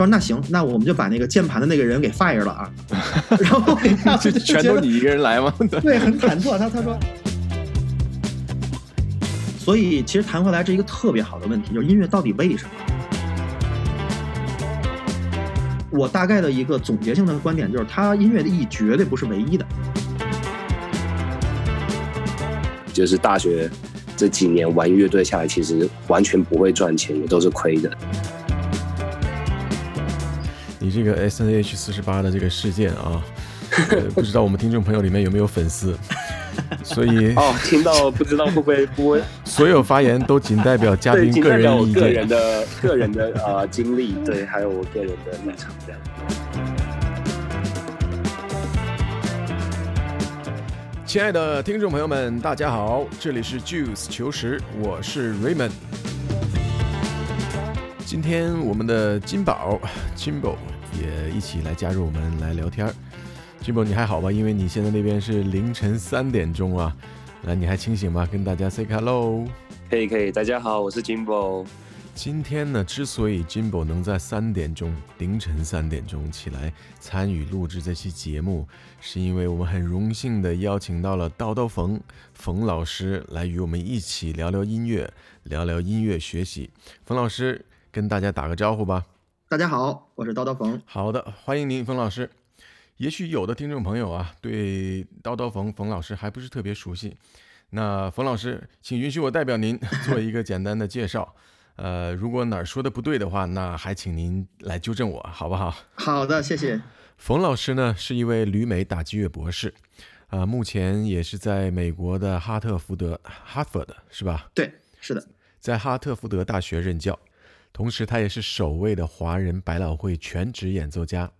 他说那行，那我们就把那个键盘的那个人给 fire 了啊。然后就全都你一个人来吗？对，很忐忑。他他说，所以其实谈回来，这一个特别好的问题，就是音乐到底为什么？我大概的一个总结性的观点就是，它音乐的意义绝对不是唯一的。就是大学这几年玩乐队下来，其实完全不会赚钱，也都是亏的。你这个 S N H 四十八的这个事件啊，呃、不知道我们听众朋友里面有没有粉丝？所以 哦，听到不知道会不会播？所有发言都仅代表嘉宾个人意见，个人的个人的呃经历，对，还有我个人的立场这样。亲爱的听众朋友们，大家好，这里是 Juice 求实，我是 Raymond。今天我们的金宝 Jimbo 也一起来加入我们来聊天。Jimbo 你还好吧？因为你现在那边是凌晨三点钟啊，来你还清醒吗？跟大家 say hello。可以可以，大家好，我是 Jimbo。今天呢，之所以 Jimbo 能在三点钟凌晨三点钟起来参与录制这期节目，是因为我们很荣幸的邀请到了叨叨冯冯老师来与我们一起聊聊音乐，聊聊音乐学习。冯老师跟大家打个招呼吧。大家好，我是叨叨冯。好的，欢迎您，冯老师。也许有的听众朋友啊，对叨叨冯冯老师还不是特别熟悉，那冯老师，请允许我代表您做一个简单的介绍。呃，如果哪儿说的不对的话，那还请您来纠正我，好不好？好的，谢谢。冯老师呢是一位旅美打击乐博士，啊、呃，目前也是在美国的哈特福德哈佛的是吧？对，是的，在哈特福德大学任教，同时他也是首位的华人百老汇全职演奏家。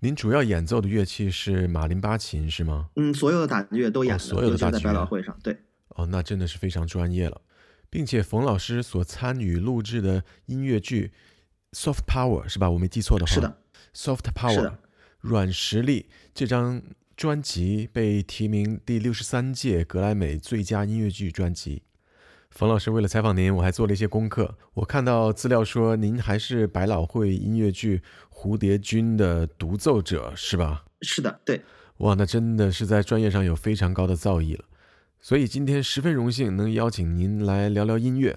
您主要演奏的乐器是马林巴琴是吗？嗯，所有的打击乐都演、哦，所有的打击乐在百老汇上，对。哦，那真的是非常专业了。并且冯老师所参与录制的音乐剧《Soft Power》是吧？我没记错的话。是的，《Soft Power》软实力这张专辑被提名第六十三届格莱美最佳音乐剧专辑。冯老师为了采访您，我还做了一些功课。我看到资料说您还是百老汇音乐剧《蝴蝶君》的独奏者是吧？是的，对。哇，那真的是在专业上有非常高的造诣了。所以今天十分荣幸能邀请您来聊聊音乐。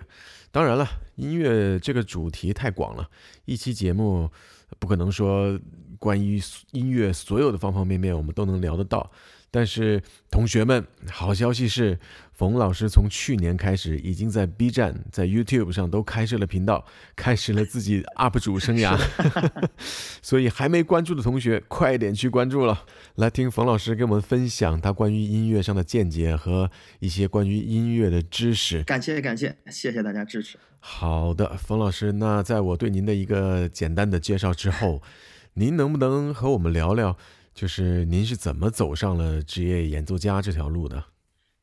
当然了，音乐这个主题太广了，一期节目不可能说关于音乐所有的方方面面我们都能聊得到。但是同学们，好消息是，冯老师从去年开始已经在 B 站、在 YouTube 上都开设了频道，开始了自己 UP 主生涯。所以还没关注的同学，快点去关注了，来听冯老师给我们分享他关于音乐上的见解和一些关于音乐的知识。感谢感谢，谢谢大家支持。好的，冯老师，那在我对您的一个简单的介绍之后，您能不能和我们聊聊？就是您是怎么走上了职业演奏家这条路的？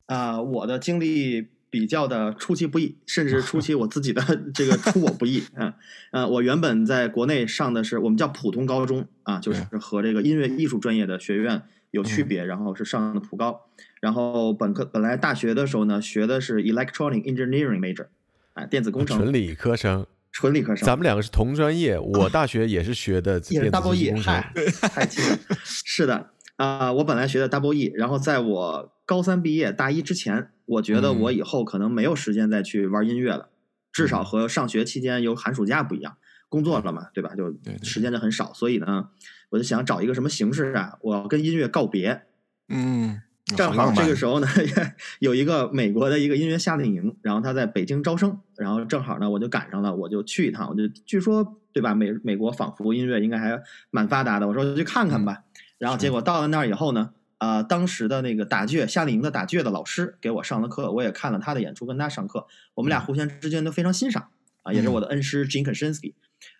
啊、呃，我的经历比较的出其不意，甚至出其 我自己的这个出我不意。嗯，呃，我原本在国内上的是我们叫普通高中啊，就是和这个音乐艺术专业的学院有区别，然后是上的普高。然后本科本来大学的时候呢，学的是 electronic engineering major，啊，电子工程，纯理科生。纯理科生，咱们两个是同专业。我大学也是学的 音乐。double E，，嗨，太近了。是的啊、呃，我本来学的 double E，然后在我高三毕业大一之前，我觉得我以后可能没有时间再去玩音乐了，嗯、至少和上学期间有寒暑假不一样。工作了嘛，对吧？就时间就很少，对对对，所以呢，我就想找一个什么形式啊，我要跟音乐告别。嗯。正好这个时候呢，有一个美国的一个音乐夏令营，然后他在北京招生，然后正好呢，我就赶上了，我就去一趟。我就据说对吧？美美国仿佛音乐应该还蛮发达的，我说我去看看吧。然后结果到了那儿以后呢，啊、呃，当时的那个打击乐夏令营的打击乐的老师给我上了课，我也看了他的演出，跟他上课，我们俩互相之间都非常欣赏啊，也是我的恩师 Gene Koshinsky。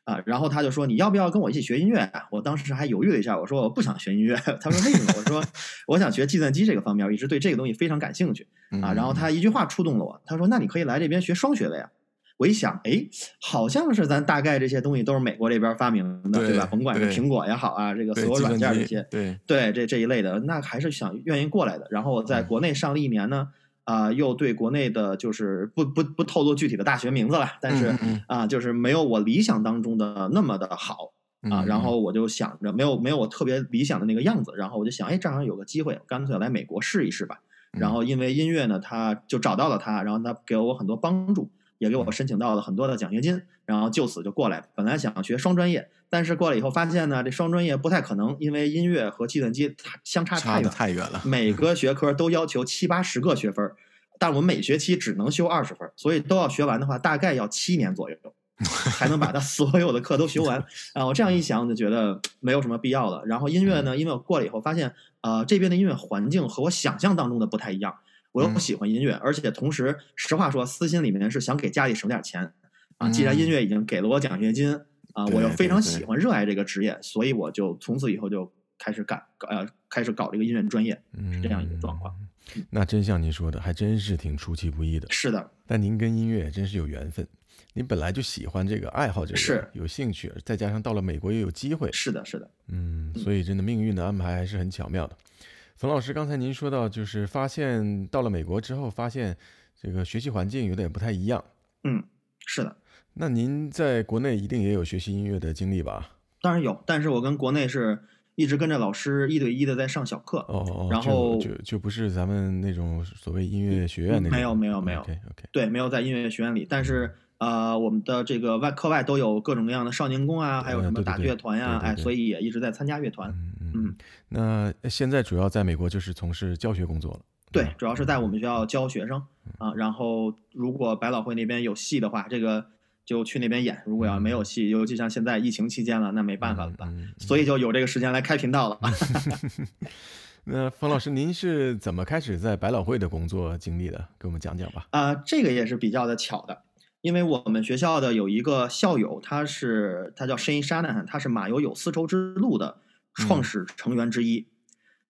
啊，然后他就说，你要不要跟我一起学音乐啊？我当时还犹豫了一下，我说我不想学音乐。他说为什么？我说 我想学计算机这个方面，我一直对这个东西非常感兴趣啊。然后他一句话触动了我，他说那你可以来这边学双学位啊。我一想，哎，好像是咱大概这些东西都是美国这边发明的，对，对吧？甭管是苹果也好啊，这个所有软件这些，对对，这这一类的，那还是想愿意过来的。然后我在国内上了一年呢。啊、呃，又对国内的，就是不不不透露具体的大学名字了，但是啊、嗯嗯。呃，就是没有我理想当中的那么的好啊，嗯。然后我就想着没有没有我特别理想的那个样子，然后我就想，哎，正好有个机会，干脆来美国试一试吧。嗯。然后因为音乐呢，他就找到了他，然后他给了我很多帮助，也给我申请到了很多的奖学金，然后就此就过来。本来想学双专业，但是过来以后发现呢，这双专业不太可能，因为音乐和计算机它相差太远，太远了。每个学科都要求七八十个学分，但我们每学期只能修二十分，所以都要学完的话，大概要七年左右。才能把它所有的课都学完啊！我这样一想，我就觉得没有什么必要了。然后音乐呢，因为我过了以后发现，呃，这边的音乐环境和我想象当中的不太一样。我又不喜欢音乐，而且同时，实话说，私心里面是想给家里省点钱啊。既然音乐已经给了我奖学金啊，我又非常喜欢、热爱这个职业，所以我就从此以后就开始干，呃，开始搞这个音乐专业，是这样一个状况。那真像您说的，还真是挺出其不意的。是的，但您跟音乐真是有缘分。您本来就喜欢这个，爱好这个，是有兴趣，再加上到了美国又有机会，是的，是的，嗯，所以真的命运的安排还是很巧妙的。冯老师，刚才您说到，就是发现到了美国之后，发现这个学习环境有点不太一样。嗯，是的。那您在国内一定也有学习音乐的经历吧？当然有，但是我跟国内是一直跟着老师一对一的在上小课。哦哦，然后就就，就不是咱们那种所谓音乐学院那种。没有，没有，没有。OK OK。对，没有在音乐学院里，但是。呃，我们的这个外课外都有各种各样的少年宫啊，还有什么打乐团呀，哎，所以也一直在参加乐团。嗯嗯。那现在主要在美国就是从事教学工作了。对，主要是在我们学校教学生啊。然后如果百老汇那边有戏的话，这个就去那边演；如果要没有戏，尤其像现在疫情期间了，那没办法了吧。所以就有这个时间来开频道了。那冯老师，您是怎么开始在百老汇的工作经历的？给我们讲讲吧。啊，这个也是比较的巧的。因为我们学校的有一个校友，他是他叫 Shane Shanahan，他是马友友丝绸之路的创始成员之一。嗯、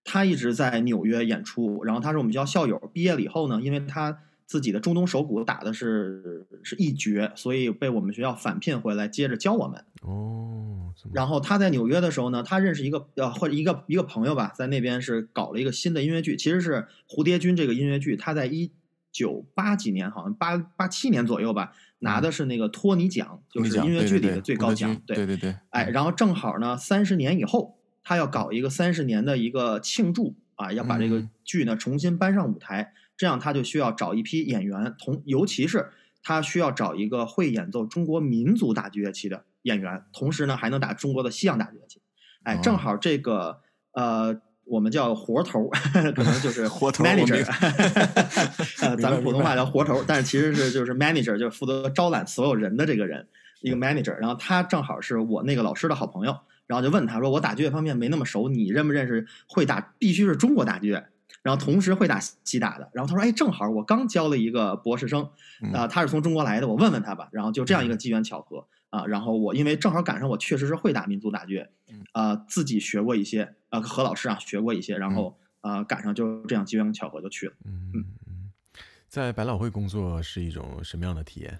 他一直在纽约演出，然后他是我们学校校友。毕业了以后呢，因为他自己的中东手鼓打的是是一绝，所以被我们学校返聘回来接着教我们。哦。然后他在纽约的时候呢，他认识一个呃或者一个一个朋友吧，在那边是搞了一个新的音乐剧，其实是蝴蝶君这个音乐剧，他在一。九八几年，好像八八七年左右吧，拿的是那个托尼奖，嗯、就是音乐剧里的最高奖。对对对，对，哎，然后正好呢，三十年以后，他要搞一个三十年的一个庆祝啊，要把这个剧呢重新搬上舞台，嗯、这样他就需要找一批演员，同尤其是他需要找一个会演奏中国民族打击乐器的演员，同时呢还能打中国的西洋打击乐器。哎，正好这个、哦、呃。我们叫活头，可能就是 活头 manager，呃，咱们普通话叫活头，但是其实是就是 manager，就是负责招揽所有人的这个人，一个 manager。然后他正好是我那个老师的好朋友，然后就问他说：“我打击乐方面没那么熟，你认不认识会打？必须是中国打击乐，然后同时会打西打的。”然后他说：“哎，正好我刚教了一个博士生，啊、呃，他是从中国来的，我问问他吧。”然后就这样一个机缘巧合。啊，然后我因为正好赶上我确实是会打民族打击乐，啊、呃，自己学过一些，啊、呃，何老师啊学过一些，然后啊、呃、赶上就这样机缘巧合就去了。嗯嗯，在百老汇工作是一种什么样的体验？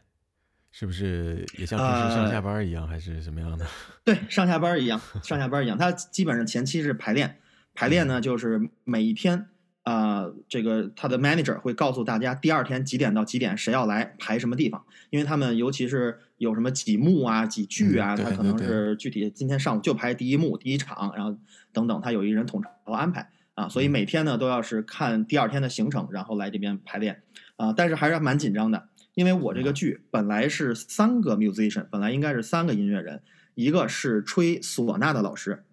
是不是也像平时上下班一样，呃、还是什么样的？对，上下班一样，上下班一样。他基本上前期是排练，排练呢就是每一天。啊、呃，这个他的 manager 会告诉大家第二天几点到几点谁要来排什么地方，因为他们尤其是有什么几幕啊、几剧啊，他、嗯、可能是具体今天上午就排第一幕、第一场，然后等等，他有一人统筹安排。啊，所以每天呢都要是看第二天的行程，然后来这边排练。啊，但是还是蛮紧张的，因为我这个剧本来是三个 musician，本来应该是三个音乐人，一个是吹唢呐的老师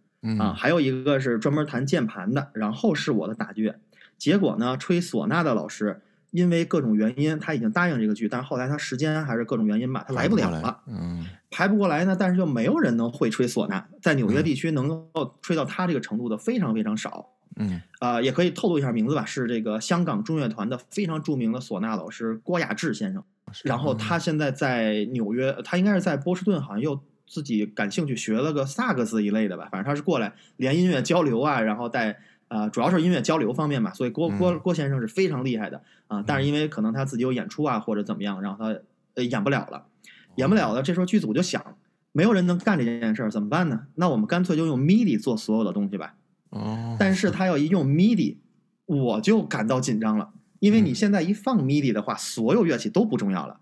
啊，还有一个是专门弹键盘的，然后是我的打击乐。结果呢，吹唢呐的老师因为各种原因，他已经答应这个剧，但是后来他时间还是各种原因吧，他来不了了。嗯，排不过来呢，但是又没有人能会吹唢呐，在纽约地区能够吹到他这个程度的非常非常少。嗯，啊、呃，也可以透露一下名字吧，是这个香港中乐团的非常著名的唢呐老师郭雅志先生。然后他现在在纽约，他应该是在波士顿，好像又自己感兴趣学了个萨克斯一类的吧，反正他是过来连音乐交流啊，然后带。啊、呃，主要是音乐交流方面嘛，所以郭郭郭先生是非常厉害的啊、呃。但是因为可能他自己有演出啊，或者怎么样，然后他呃演不了了，演不了了。这时候剧组就想，没有人能干这件事儿，怎么办呢？那我们干脆就用 MIDI 做所有的东西吧。哦。但是他要一用 MIDI，我就感到紧张了，因为你现在一放 MIDI 的话，所有乐器都不重要了。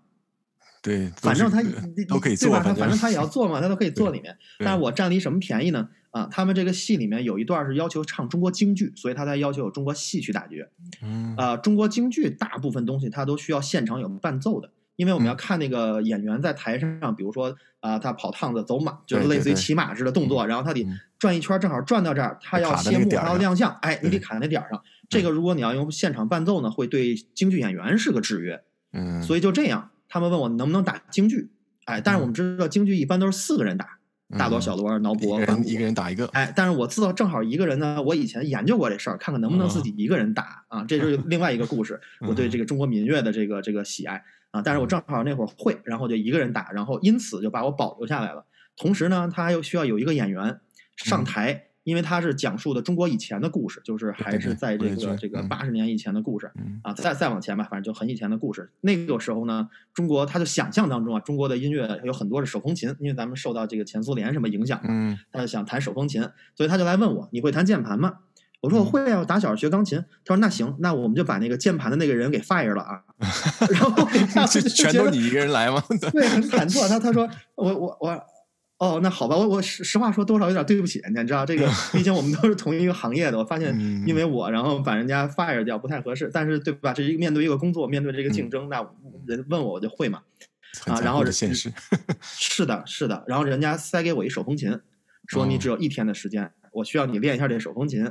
对，反正他都可以做，对吧？他反正他也要做嘛，他都可以做里面。但是我占了一什么便宜呢？啊，他们这个戏里面有一段是要求唱中国京剧，所以他才要求有中国戏曲大剧。嗯，啊，中国京剧大部分东西他都需要现场有伴奏的，因为我们要看那个演员在台上，比如说啊，他跑趟子、走马，就是类似于骑马式的动作，然后他得转一圈，正好转到这儿，他要谢幕，他要亮相，哎，你得卡在那点儿上。这个如果你要用现场伴奏呢，会对京剧演员是个制约。嗯，所以就这样。他们问我能不能打京剧，哎，但是我们知道京剧一般都是四个人打，嗯、大锣、小锣、挠脖，一个人一个人打一个，哎，但是我知道正好一个人呢，我以前研究过这事儿，看看能不能自己一个人打、哦、啊，这是另外一个故事。我对这个中国民乐的这个这个喜爱啊，但是我正好那会儿会，然后就一个人打，然后因此就把我保留下来了。同时呢，他还又需要有一个演员上台。嗯因为他是讲述的中国以前的故事，就是还是在这个这个八十年以前的故事啊，再再往前吧，反正就很以前的故事。那个时候呢，中国他就想象当中啊，中国的音乐有很多是手风琴，因为咱们受到这个前苏联什么影响嘛，他就想弹手风琴，所以他就来问我，你会弹键盘吗？我说我会啊，我打小学钢琴。他说那行，那我们就把那个键盘的那个人给 fire 了啊，然后 就全都你一个人来吗？对，很忐忑。他他说我我我。哦，那好吧，我我实实话说，多少有点对不起人家，你知道这个，毕竟我们都是同一个行业的。我发现，因为我然后把人家 fire 掉不太合适，但是对吧？这一个面对一个工作，面对这个竞争，嗯、那人问我我就会嘛。啊，然后现实 是的，是的。然后人家塞给我一手风琴，说你只有一天的时间，哦、我需要你练一下这手风琴。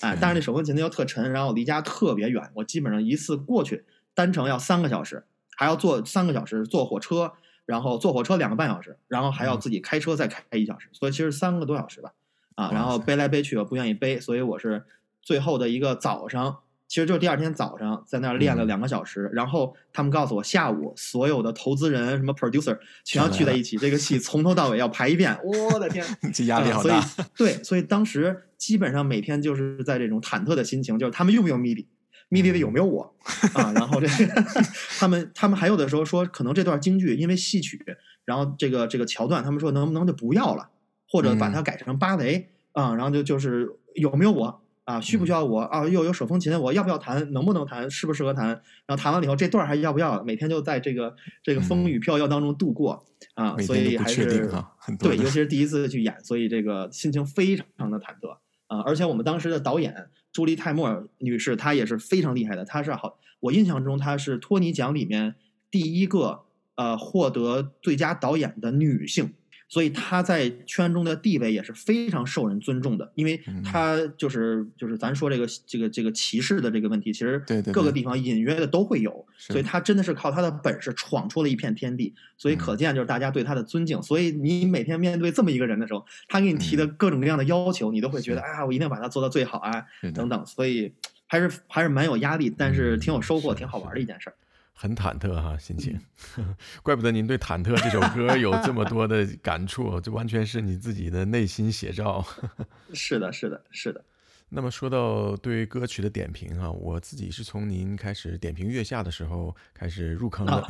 哎，但是那手风琴呢又特沉，然后离家特别远，我基本上一次过去单程要三个小时，还要坐三个小时坐火车。然后坐火车两个半小时，然后还要自己开车再开一小时，所以其实三个多小时吧，啊，然后背来背去我不愿意背，所以我是最后的一个早上，其实就是第二天早上在那儿练了两个小时，然后他们告诉我下午所有的投资人什么 producer 全要聚在一起，这个戏从头到尾要排一遍，我的天，这压力好大，所以对，所以当时基本上每天就是在这种忐忑的心情，就是他们用不用 MIDI。MIDI 里有没有我啊？然后这个 他们他们还有的时候说，可能这段京剧因为戏曲，然后这个这个桥段，他们说能不能就不要了，或者把它改成芭蕾啊？然后就就是有没有我啊？需不需要我啊？又有手风琴，我要不要弹？能不能弹？适不适合弹？然后弹完了以后，这段还要不要？每天就在这个这个风雨飘摇当中度过啊，所以还是对，尤其是第一次去演，所以这个心情非常的忐忑啊。而且我们当时的导演。朱莉泰莫尔女士，她也是非常厉害的。她是好，我印象中她是托尼奖里面第一个呃获得最佳导演的女性。所以他在圈中的地位也是非常受人尊重的，因为他就是就是咱说这个这个这个歧视的这个问题，其实各个地方隐约的都会有，所以他真的是靠他的本事闯出了一片天地，所以可见就是大家对他的尊敬。所以你每天面对这么一个人的时候，他给你提的各种各样的要求，你都会觉得啊，我一定要把他做到最好啊，等等。所以还是还是蛮有压力，但是挺有收获，挺好玩的一件事儿。很忐忑哈，心情，怪不得您对《忐忑》这首歌有这么多的感触，这完全是你自己的内心写照。是的，是的，是的。那么说到对歌曲的点评哈，我自己是从您开始点评《月下》的时候开始入坑的。啊、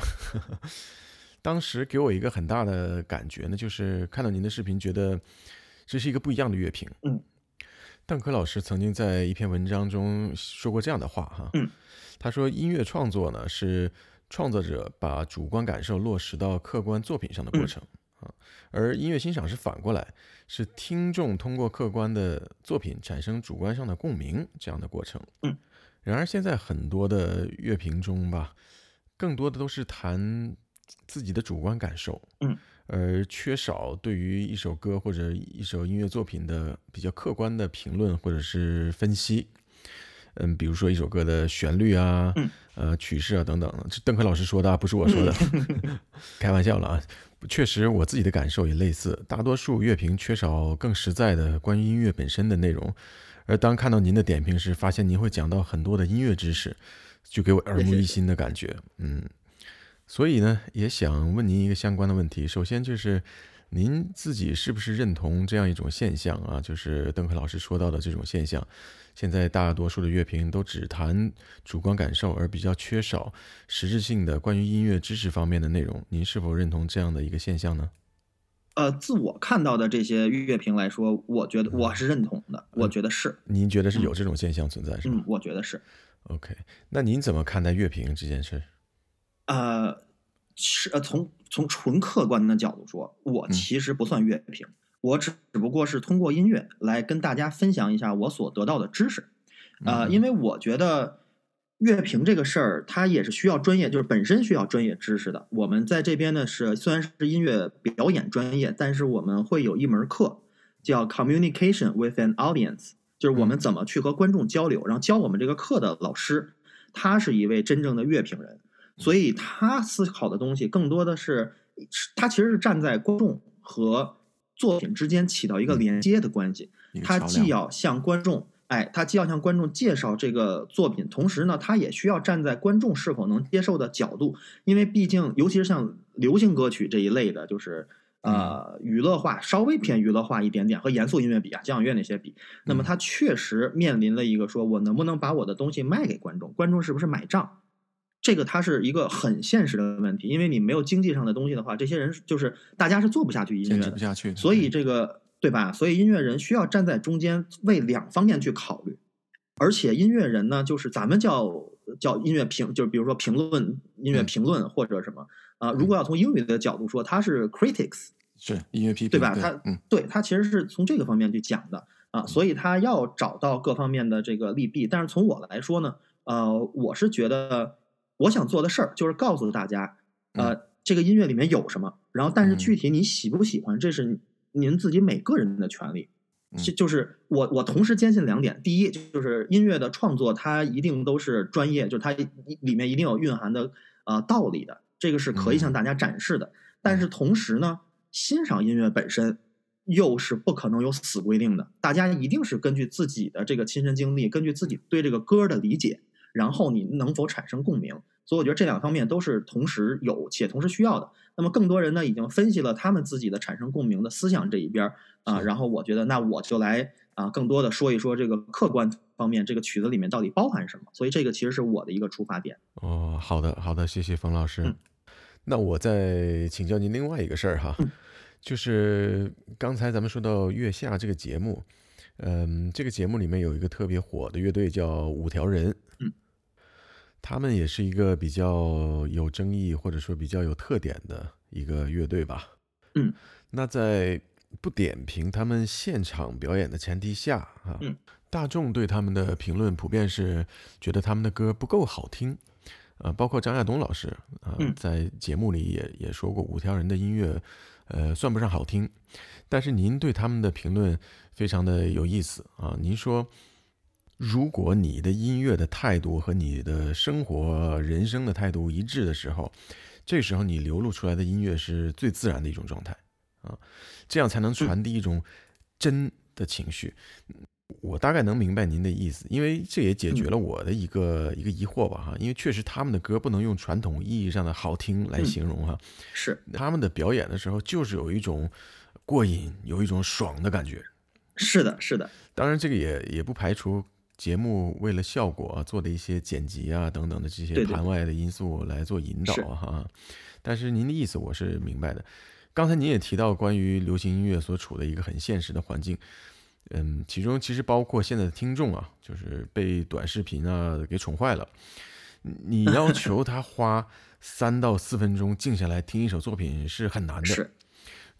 当时给我一个很大的感觉呢，就是看到您的视频，觉得这是一个不一样的乐评。嗯。邓可老师曾经在一篇文章中说过这样的话哈。嗯。他说：“音乐创作呢，是创作者把主观感受落实到客观作品上的过程啊，而音乐欣赏是反过来，是听众通过客观的作品产生主观上的共鸣这样的过程。嗯，然而现在很多的乐评中吧，更多的都是谈自己的主观感受，嗯，而缺少对于一首歌或者一首音乐作品的比较客观的评论或者是分析。”嗯，比如说一首歌的旋律啊，嗯、呃，曲式啊等等，这邓肯老师说的，不是我说的，开玩笑了啊。确实，我自己的感受也类似。大多数乐评缺少更实在的关于音乐本身的内容，而当看到您的点评时，发现您会讲到很多的音乐知识，就给我耳目一新的感觉。嗯，所以呢，也想问您一个相关的问题。首先就是。您自己是不是认同这样一种现象啊？就是邓克老师说到的这种现象，现在大多数的乐评都只谈主观感受，而比较缺少实质性的关于音乐知识方面的内容。您是否认同这样的一个现象呢？呃，自我看到的这些乐评来说，我觉得我是认同的。嗯、我觉得是。您觉得是有这种现象存在，嗯、是吗？嗯，我觉得是。OK，那您怎么看待乐评这件事？呃。是呃，从从纯客观的角度说，我其实不算乐评，嗯、我只只不过是通过音乐来跟大家分享一下我所得到的知识。啊、呃，因为我觉得乐评这个事儿，它也是需要专业，就是本身需要专业知识的。我们在这边呢是虽然是音乐表演专业，但是我们会有一门课叫 Communication with an Audience，就是我们怎么去和观众交流。然后教我们这个课的老师，他是一位真正的乐评人。所以他思考的东西更多的是，他其实是站在观众和作品之间起到一个连接的关系。他既要向观众，哎，他既要向观众介绍这个作品，同时呢，他也需要站在观众是否能接受的角度，因为毕竟，尤其是像流行歌曲这一类的，就是呃娱乐化，稍微偏娱乐化一点点，和严肃音乐比啊，交响乐那些比，那么他确实面临了一个说，我能不能把我的东西卖给观众，观众是不是买账？这个它是一个很现实的问题，因为你没有经济上的东西的话，这些人就是大家是做不下去音乐的，不下去。所以这个对吧？所以音乐人需要站在中间，为两方面去考虑。而且音乐人呢，就是咱们叫叫音乐评，就是比如说评论音乐评论或者什么啊。如果要从英语的角度说，他是 critics，是音乐批评，对吧？他嗯，对他其实是从这个方面去讲的啊，所以他要找到各方面的这个利弊。但是从我来说呢，呃，我是觉得。我想做的事儿就是告诉大家，呃，嗯、这个音乐里面有什么，然后但是具体你喜不喜欢，嗯、这是您自己每个人的权利。就、嗯、就是我我同时坚信两点：第一，就是音乐的创作它一定都是专业，就是它里面一定有蕴含的呃道理的，这个是可以向大家展示的。嗯、但是同时呢，欣赏音乐本身又是不可能有死规定的，大家一定是根据自己的这个亲身经历，根据自己对这个歌的理解。然后你能否产生共鸣？所以我觉得这两方面都是同时有且同时需要的。那么更多人呢，已经分析了他们自己的产生共鸣的思想这一边啊。然后我觉得，那我就来啊，更多的说一说这个客观方面，这个曲子里面到底包含什么。所以这个其实是我的一个出发点。哦，好的，好的，谢谢冯老师。嗯、那我再请教您另外一个事儿哈，嗯、就是刚才咱们说到《月下》这个节目，嗯，这个节目里面有一个特别火的乐队叫五条人。嗯。他们也是一个比较有争议或者说比较有特点的一个乐队吧。嗯，那在不点评他们现场表演的前提下啊，嗯，大众对他们的评论普遍是觉得他们的歌不够好听。呃，包括张亚东老师啊，在节目里也也说过，五条人的音乐呃算不上好听。但是您对他们的评论非常的有意思啊，您说。如果你的音乐的态度和你的生活人生的态度一致的时候，这时候你流露出来的音乐是最自然的一种状态啊，这样才能传递一种真的情绪。我大概能明白您的意思，因为这也解决了我的一个一个疑惑吧哈。因为确实他们的歌不能用传统意义上的好听来形容哈，是他们的表演的时候就是有一种过瘾，有一种爽的感觉。是的，是的。当然这个也也不排除。节目为了效果啊，做的一些剪辑啊等等的这些盘外的因素来做引导啊哈。是。但是您的意思我是明白的。刚才您也提到关于流行音乐所处的一个很现实的环境，嗯，其中其实包括现在的听众啊，就是被短视频啊给宠坏了。你要求他花三到四分钟静下来听一首作品是很难的。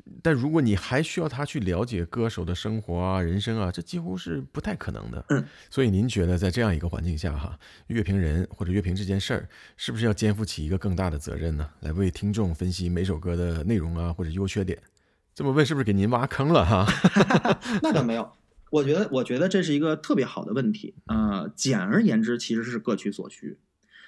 是。但如果你还需要他去了解歌手的生活啊、人生啊，这几乎是不太可能的。嗯，所以您觉得在这样一个环境下，哈，乐评人或者乐评这件事儿，是不是要肩负起一个更大的责任呢？来为听众分析每首歌的内容啊，或者优缺点？这么问是不是给您挖坑了哈？那倒没有，我觉得，我觉得这是一个特别好的问题。呃，简而言之，其实是各取所需。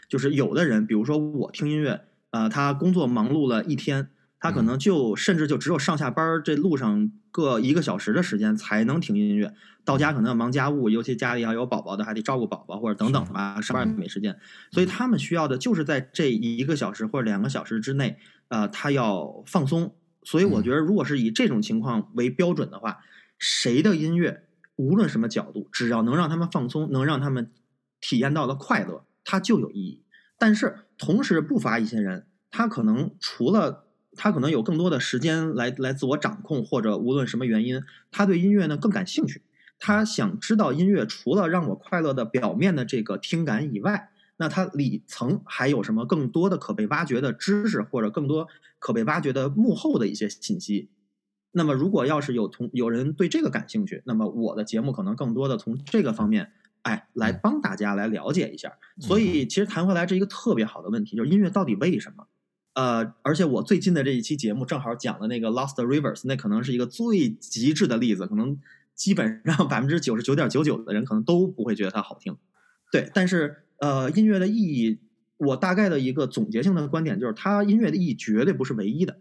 就是有的人，比如说我听音乐，呃，他工作忙碌了一天。他可能就甚至就只有上下班这路上各一个小时的时间才能听音乐，到家可能要忙家务，尤其家里要有宝宝的，还得照顾宝宝或者等等吧，上班也没时间，所以他们需要的就是在这一个小时或者两个小时之内，呃，他要放松。所以我觉得，如果是以这种情况为标准的话，谁的音乐无论什么角度，只要能让他们放松，能让他们体验到的快乐，它就有意义。但是同时不乏一些人，他可能除了他可能有更多的时间来来自我掌控，或者无论什么原因，他对音乐呢更感兴趣。他想知道音乐除了让我快乐的表面的这个听感以外，那它里层还有什么更多的可被挖掘的知识，或者更多可被挖掘的幕后的一些信息？那么，如果要是有同有人对这个感兴趣，那么我的节目可能更多的从这个方面，哎，来帮大家来了解一下。所以，其实谈回来，这一个特别好的问题，就是音乐到底为什么？呃，而且我最近的这一期节目正好讲了那个 Lost Rivers，那可能是一个最极致的例子，可能基本上百分之九十九点九九的人可能都不会觉得它好听。对，但是呃，音乐的意义，我大概的一个总结性的观点就是，它音乐的意义绝对不是唯一的。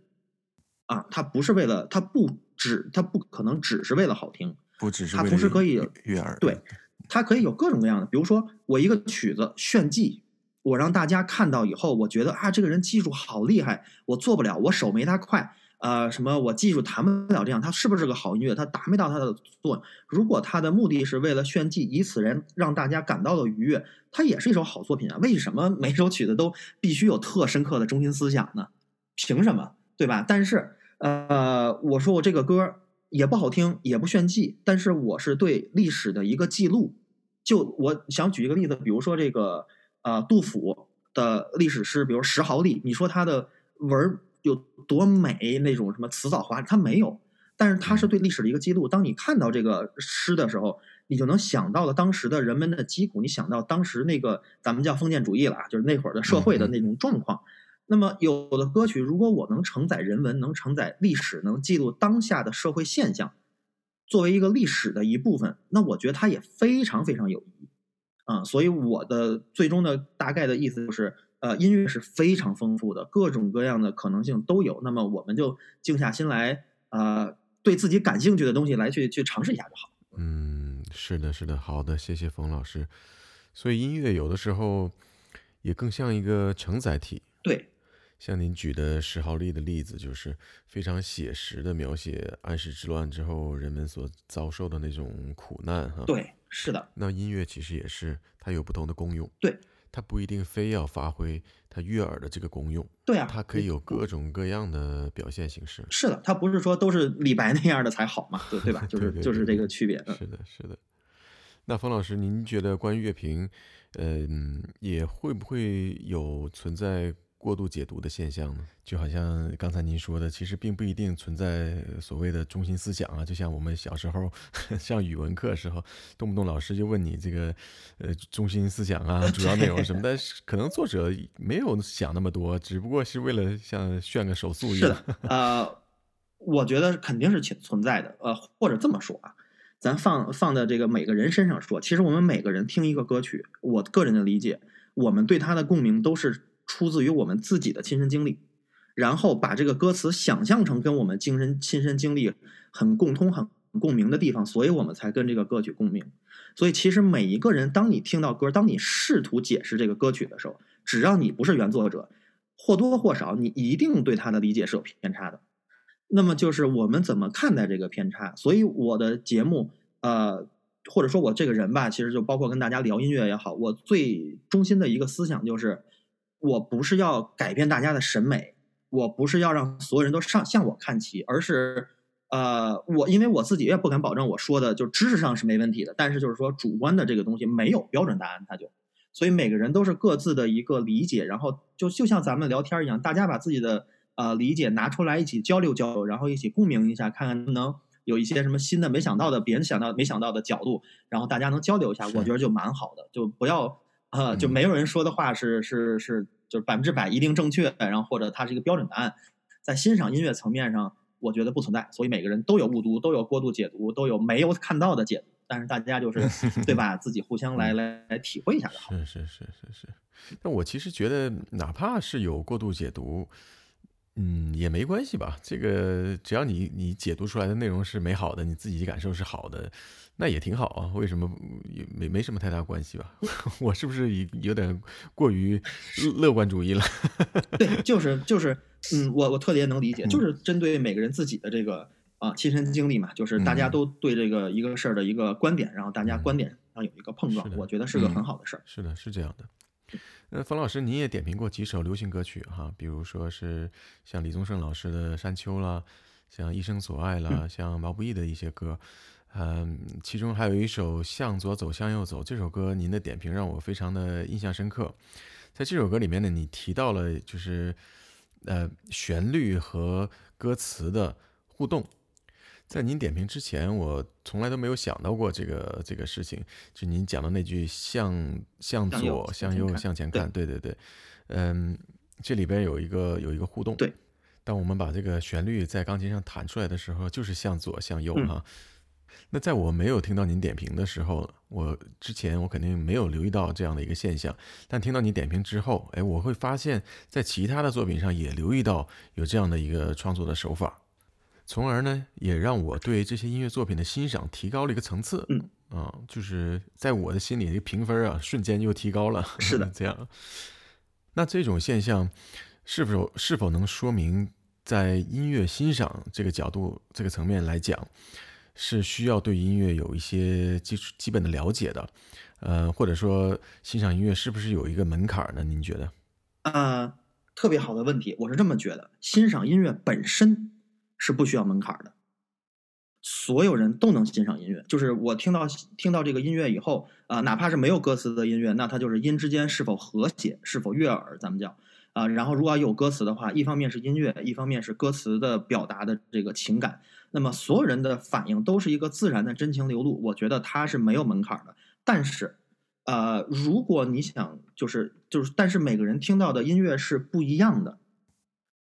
啊，它不是为了，它不只，它不可能只是为了好听，不只是，它同时可以悦耳，对，它可以有各种各样的，比如说我一个曲子炫技，我让大家看到以后，我觉得啊，这个人技术好厉害，我做不了，我手没他快，呃，什么我技术弹不了这样，他是不是个好音乐？他达没到他的作用。如果他的目的是为了炫技，以此人让大家感到了愉悦，它也是一首好作品啊。为什么每首曲子都必须有特深刻的中心思想呢？凭什么？对吧？但是。呃，我说我这个歌也不好听，也不炫技，但是我是对历史的一个记录。就我想举一个例子，比如说这个呃杜甫的历史诗，比如《石壕吏》，你说他的文有多美，那种什么辞藻华丽，他没有，但是他是对历史的一个记录。当你看到这个诗的时候，你就能想到了当时的人们的疾苦，你想到当时那个咱们叫封建主义了，就是那会儿的社会的那种状况。那么，有的歌曲，如果我能承载人文，能承载历史，能记录当下的社会现象，作为一个历史的一部分，那我觉得它也非常非常有意义啊。所以我的最终的大概的意思就是，呃，音乐是非常丰富的，各种各样的可能性都有。那么，我们就静下心来，呃，对自己感兴趣的东西来去去尝试一下就好。嗯，是的，是的，好的，谢谢冯老师。所以音乐有的时候也更像一个承载体。对。像您举的石壕吏的例子，就是非常写实的描写安史之乱之后人们所遭受的那种苦难，哈。对，是的。那音乐其实也是，它有不同的功用。对，它不一定非要发挥它悦耳的这个功用。对啊，它可以有各种各样的表现形式。是的，它不是说都是李白那样的才好嘛，对对吧？就是就是这个区别。是的，是的。那冯老师，您觉得关于乐评，嗯、呃，也会不会有存在？过度解读的现象呢，就好像刚才您说的，其实并不一定存在所谓的中心思想啊。就像我们小时候 上语文课时候，动不动老师就问你这个呃中心思想啊、主要内容什么的，但是可能作者没有想那么多，只不过是为了像炫个手速一样。是的，呃，我觉得肯定是存存在的。呃，或者这么说啊，咱放放在这个每个人身上说，其实我们每个人听一个歌曲，我个人的理解，我们对它的共鸣都是。出自于我们自己的亲身经历，然后把这个歌词想象成跟我们精神亲身经历很共通、很共鸣的地方，所以我们才跟这个歌曲共鸣。所以，其实每一个人，当你听到歌，当你试图解释这个歌曲的时候，只要你不是原作者，或多或少你一定对他的理解是有偏差的。那么，就是我们怎么看待这个偏差？所以，我的节目，呃，或者说我这个人吧，其实就包括跟大家聊音乐也好，我最中心的一个思想就是。我不是要改变大家的审美，我不是要让所有人都上向我看齐，而是，呃，我因为我自己也不敢保证我说的就知识上是没问题的，但是就是说主观的这个东西没有标准答案，它就，所以每个人都是各自的一个理解，然后就就像咱们聊天一样，大家把自己的呃理解拿出来一起交流交流，然后一起共鸣一下，看看能不能有一些什么新的没想到的别人想到没想到的角度，然后大家能交流一下，我觉得就蛮好的，就不要。啊、呃，就没有人说的话是是是，就是百分之百一定正确，然后或者它是一个标准答案，在欣赏音乐层面上，我觉得不存在。所以每个人都有误读，都有过度解读，都有没有看到的解读。但是大家就是 对吧，自己互相来来来体会一下就好。是是是是是。但我其实觉得，哪怕是有过度解读，嗯，也没关系吧。这个只要你你解读出来的内容是美好的，你自己感受是好的。那也挺好啊，为什么也没没什么太大关系吧？我是不是有点过于乐观主义了？对，就是就是，嗯，我我特别能理解，就是针对每个人自己的这个啊亲身经历嘛，就是大家都对这个一个事儿的一个观点，然后大家观点上有一个碰撞，我觉得是个很好的事儿。是的，是这样的。那冯老师，您也点评过几首流行歌曲哈，比如说是像李宗盛老师的《山丘》啦，像《一生所爱》啦，像毛不易的一些歌。嗯，其中还有一首《向左走，向右走》这首歌，您的点评让我非常的印象深刻。在这首歌里面呢，你提到了就是呃旋律和歌词的互动。在您点评之前，我从来都没有想到过这个这个事情。就您讲的那句向向左、向右、向前看，对对对，嗯，这里边有一个有一个互动。对，当我们把这个旋律在钢琴上弹出来的时候，就是向左向右哈。嗯那在我没有听到您点评的时候，我之前我肯定没有留意到这样的一个现象，但听到你点评之后，哎，我会发现，在其他的作品上也留意到有这样的一个创作的手法，从而呢，也让我对这些音乐作品的欣赏提高了一个层次。嗯，啊，就是在我的心里，这个评分啊，瞬间又提高了。是的，这样。那这种现象，是否是否能说明，在音乐欣赏这个角度、这个层面来讲？是需要对音乐有一些基础基本的了解的，呃，或者说欣赏音乐是不是有一个门槛呢？您觉得？呃，特别好的问题，我是这么觉得，欣赏音乐本身是不需要门槛的，所有人都能欣赏音乐。就是我听到听到这个音乐以后，啊、哪怕是没有歌词的音乐，那它就是音之间是否和谐，是否悦耳，咱们叫啊、然后如果有歌词的话，一方面是音乐，一方面是歌词的表达的这个情感。那么所有人的反应都是一个自然的真情流露，我觉得它是没有门槛的。但是，呃，如果你想就是就是，但是每个人听到的音乐是不一样的，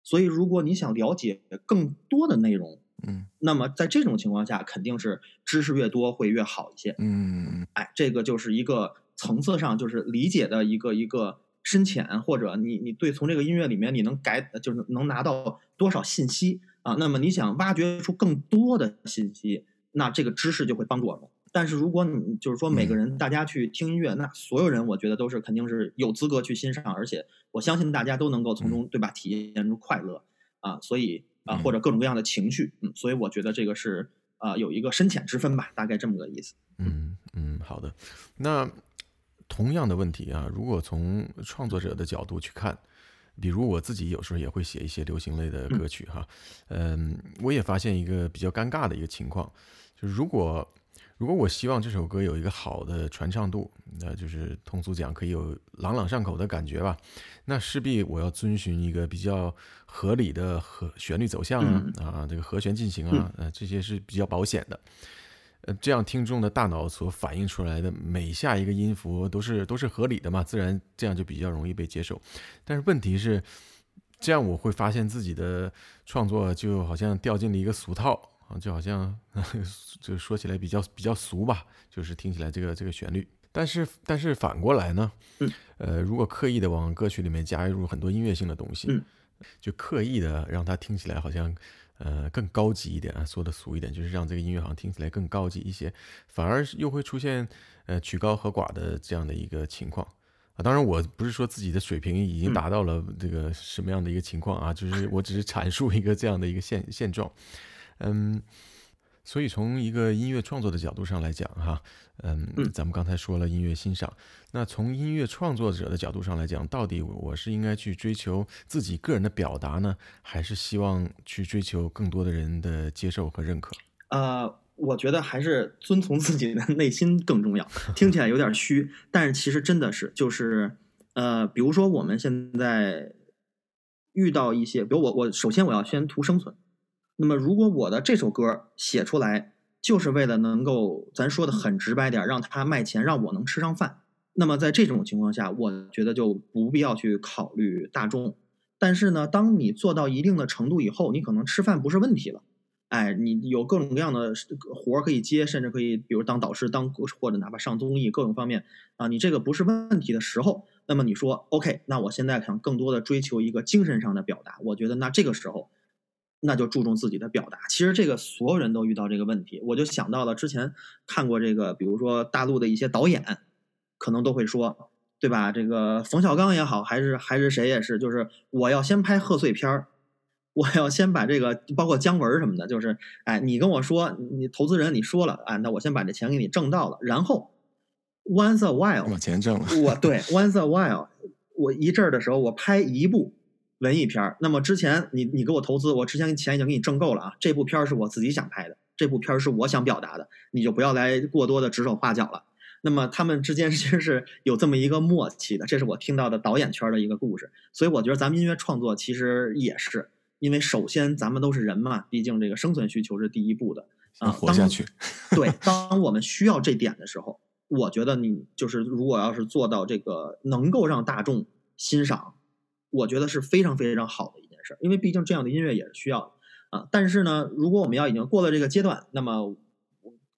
所以如果你想了解更多的内容，嗯，那么在这种情况下，肯定是知识越多会越好一些。嗯，哎，这个就是一个层次上就是理解的一个一个深浅，或者你你对从这个音乐里面你能改就是能拿到多少信息。啊，那么你想挖掘出更多的信息，那这个知识就会帮助我们。但是如果你就是说每个人大家去听音乐，那所有人我觉得都是肯定是有资格去欣赏，而且我相信大家都能够从中对吧体验出快乐啊，所以啊或者各种各样的情绪，嗯，所以我觉得这个是啊有一个深浅之分吧，大概这么个意思。嗯嗯，好的。那同样的问题啊，如果从创作者的角度去看。比如我自己有时候也会写一些流行类的歌曲哈，嗯，我也发现一个比较尴尬的一个情况，就是如果如果我希望这首歌有一个好的传唱度，那就是通俗讲可以有朗朗上口的感觉吧，那势必我要遵循一个比较合理的和旋律走向啊啊，这个和弦进行啊，呃，这些是比较保险的。呃，这样听众的大脑所反映出来的每下一个音符都是都是合理的嘛，自然这样就比较容易被接受。但是问题是，这样我会发现自己的创作就好像掉进了一个俗套啊，就好像 就说起来比较比较俗吧，就是听起来这个这个旋律。但是但是反过来呢，呃，如果刻意的往歌曲里面加入很多音乐性的东西，就刻意的让它听起来好像。呃，更高级一点啊，说的俗一点，就是让这个音乐好像听起来更高级一些，反而又会出现呃曲高和寡的这样的一个情况啊。当然，我不是说自己的水平已经达到了这个什么样的一个情况啊，就是我只是阐述一个这样的一个现现状，嗯。所以从一个音乐创作的角度上来讲，哈，嗯，咱们刚才说了音乐欣赏，那从音乐创作者的角度上来讲，到底我是应该去追求自己个人的表达呢，还是希望去追求更多的人的接受和认可？呃，我觉得还是遵从自己的 内心更重要。听起来有点虚，但是其实真的是，就是呃，比如说我们现在遇到一些，比如我我首先我要先图生存。那么，如果我的这首歌写出来，就是为了能够，咱说的很直白点，让他卖钱，让我能吃上饭。那么，在这种情况下，我觉得就不必要去考虑大众。但是呢，当你做到一定的程度以后，你可能吃饭不是问题了。哎，你有各种各样的活儿可以接，甚至可以，比如当导师，当或者哪怕上综艺，各种方面啊，你这个不是问题的时候，那么你说 OK，那我现在想更多的追求一个精神上的表达，我觉得那这个时候。那就注重自己的表达。其实这个所有人都遇到这个问题，我就想到了之前看过这个，比如说大陆的一些导演，可能都会说，对吧？这个冯小刚也好，还是还是谁也是，就是我要先拍贺岁片儿，我要先把这个包括姜文什么的，就是哎，你跟我说，你投资人你说了，哎，那我先把这钱给你挣到了，然后 once a while 往前挣了，我对 once a while，我一阵儿的时候我拍一部。文艺片儿，那么之前你你给我投资，我之前钱已经给你挣够了啊。这部片儿是我自己想拍的，这部片儿是我想表达的，你就不要来过多的指手画脚了。那么他们之间 其实是有这么一个默契的，这是我听到的导演圈的一个故事。所以我觉得咱们音乐创作其实也是，因为首先咱们都是人嘛，毕竟这个生存需求是第一步的啊，活下去。对，当我们需要这点的时候，我觉得你就是如果要是做到这个能够让大众欣赏，我觉得是非常非常好的一件事，因为毕竟这样的音乐也是需要的啊。但是呢，如果我们要已经过了这个阶段，那么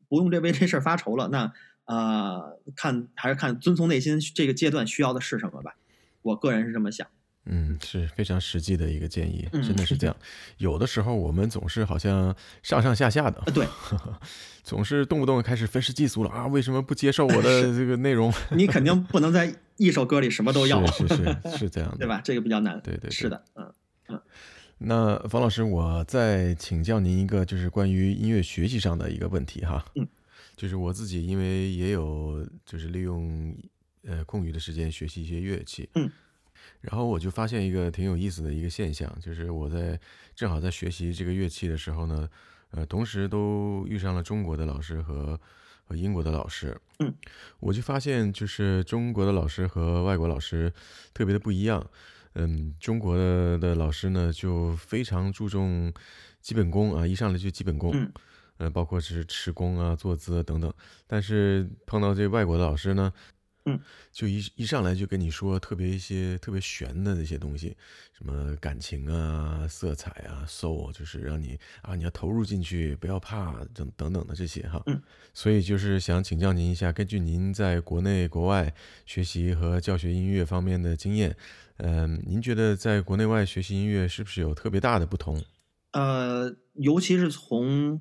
不用这为这事儿发愁了，那。啊、看还是看遵从内心，这个阶段需要的是什么吧。我个人是这么想。嗯，是非常实际的一个建议，真的是这样。嗯、有的时候我们总是好像上上下下的，对，总是动不动开始愤世嫉俗了啊！为什么不接受我的这个内容？你肯定不能在一首歌里什么都要，是是是，是这样的，对吧？这个比较难。对，对对，是的，嗯嗯。那方老师，我再请教您一个，就是关于音乐学习上的一个问题哈。嗯。就是我自己，因为也有就是利用呃空余的时间学习一些乐器，嗯，然后我就发现一个挺有意思的一个现象，就是我在正好在学习这个乐器的时候呢，呃，同时都遇上了中国的老师和和英国的老师，嗯，我就发现就是中国的老师和外国老师特别的不一样，嗯，中国的的老师呢就非常注重基本功啊，一上来就基本功。嗯呃，包括是持弓啊、坐姿啊等等，但是碰到这外国的老师呢，嗯，就一一上来就跟你说特别一些特别玄的那些东西，什么感情啊、色彩啊、soul，就是让你啊你要投入进去，不要怕等等等的这些哈。嗯，所以就是想请教您一下，根据您在国内国外学习和教学音乐方面的经验，嗯、呃，您觉得在国内外学习音乐是不是有特别大的不同？呃，尤其是从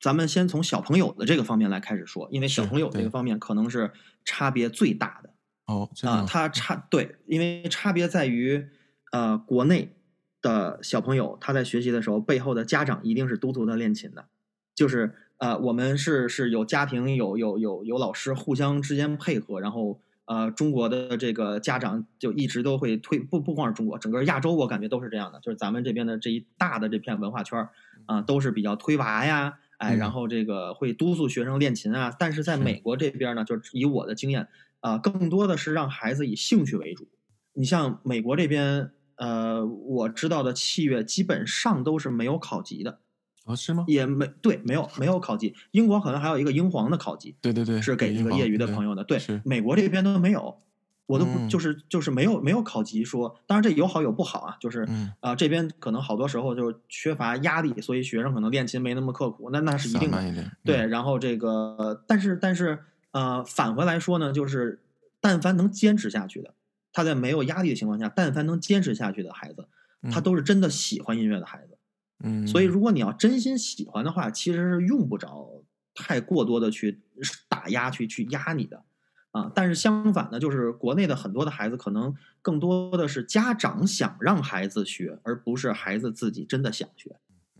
咱们先从小朋友的这个方面来开始说，因为小朋友这个方面可能是差别最大的。哦，啊，它差对，因为差别在于，呃，国内的小朋友他在学习的时候，背后的家长一定是督促他练琴的，就是呃，我们是是有家庭有有有有老师互相之间配合，然后呃，中国的这个家长就一直都会推，不不光是中国，整个亚洲我感觉都是这样的，就是咱们这边的这一大的这片文化圈啊，呃，都是比较推娃呀。哎，然后这个会督促学生练琴啊，但是在美国这边呢，就是以我的经验啊、呃，更多的是让孩子以兴趣为主。你像美国这边，呃，我知道的器乐基本上都是没有考级的。哦，是吗？也没对，没有没有考级。英国可能还有一个英皇的考级，对对对，是给这个业余的朋友的。对，对美国这边都没有。我都不、嗯、就是就是没有没有考级说，当然这有好有不好啊，就是啊、嗯呃、这边可能好多时候就是缺乏压力，所以学生可能练琴没那么刻苦，那那是一定的。嗯、对，然后这个但是但是呃返回来说呢，就是但凡能坚持下去的，他在没有压力的情况下，但凡能坚持下去的孩子，他都是真的喜欢音乐的孩子。嗯，所以如果你要真心喜欢的话，其实是用不着太过多的去打压去去压你的。啊，但是相反呢，就是国内的很多的孩子，可能更多的是家长想让孩子学，而不是孩子自己真的想学，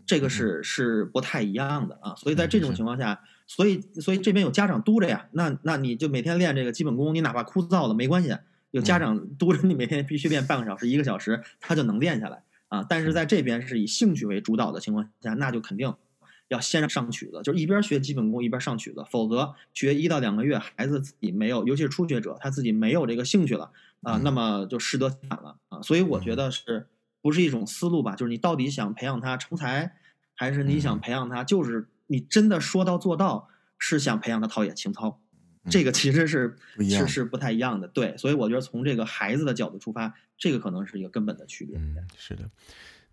这个是是不太一样的啊。所以在这种情况下，所以所以这边有家长督着呀，那那你就每天练这个基本功，你哪怕枯燥了没关系，有家长督着你，每天必须练半个小时、一个小时，他就能练下来啊。但是在这边是以兴趣为主导的情况下，那就肯定。要先上曲子，就是一边学基本功一边上曲子，否则学一到两个月，孩子自己没有，尤其是初学者，他自己没有这个兴趣了啊、呃，那么就适得其反了啊。所以我觉得是不是一种思路吧？就是你到底想培养他成才，还是你想培养他，就是你真的说到做到，是想培养他陶冶情操，这个其实是是是不太一样的。对，所以我觉得从这个孩子的角度出发，这个可能是一个根本的区别。嗯，是的。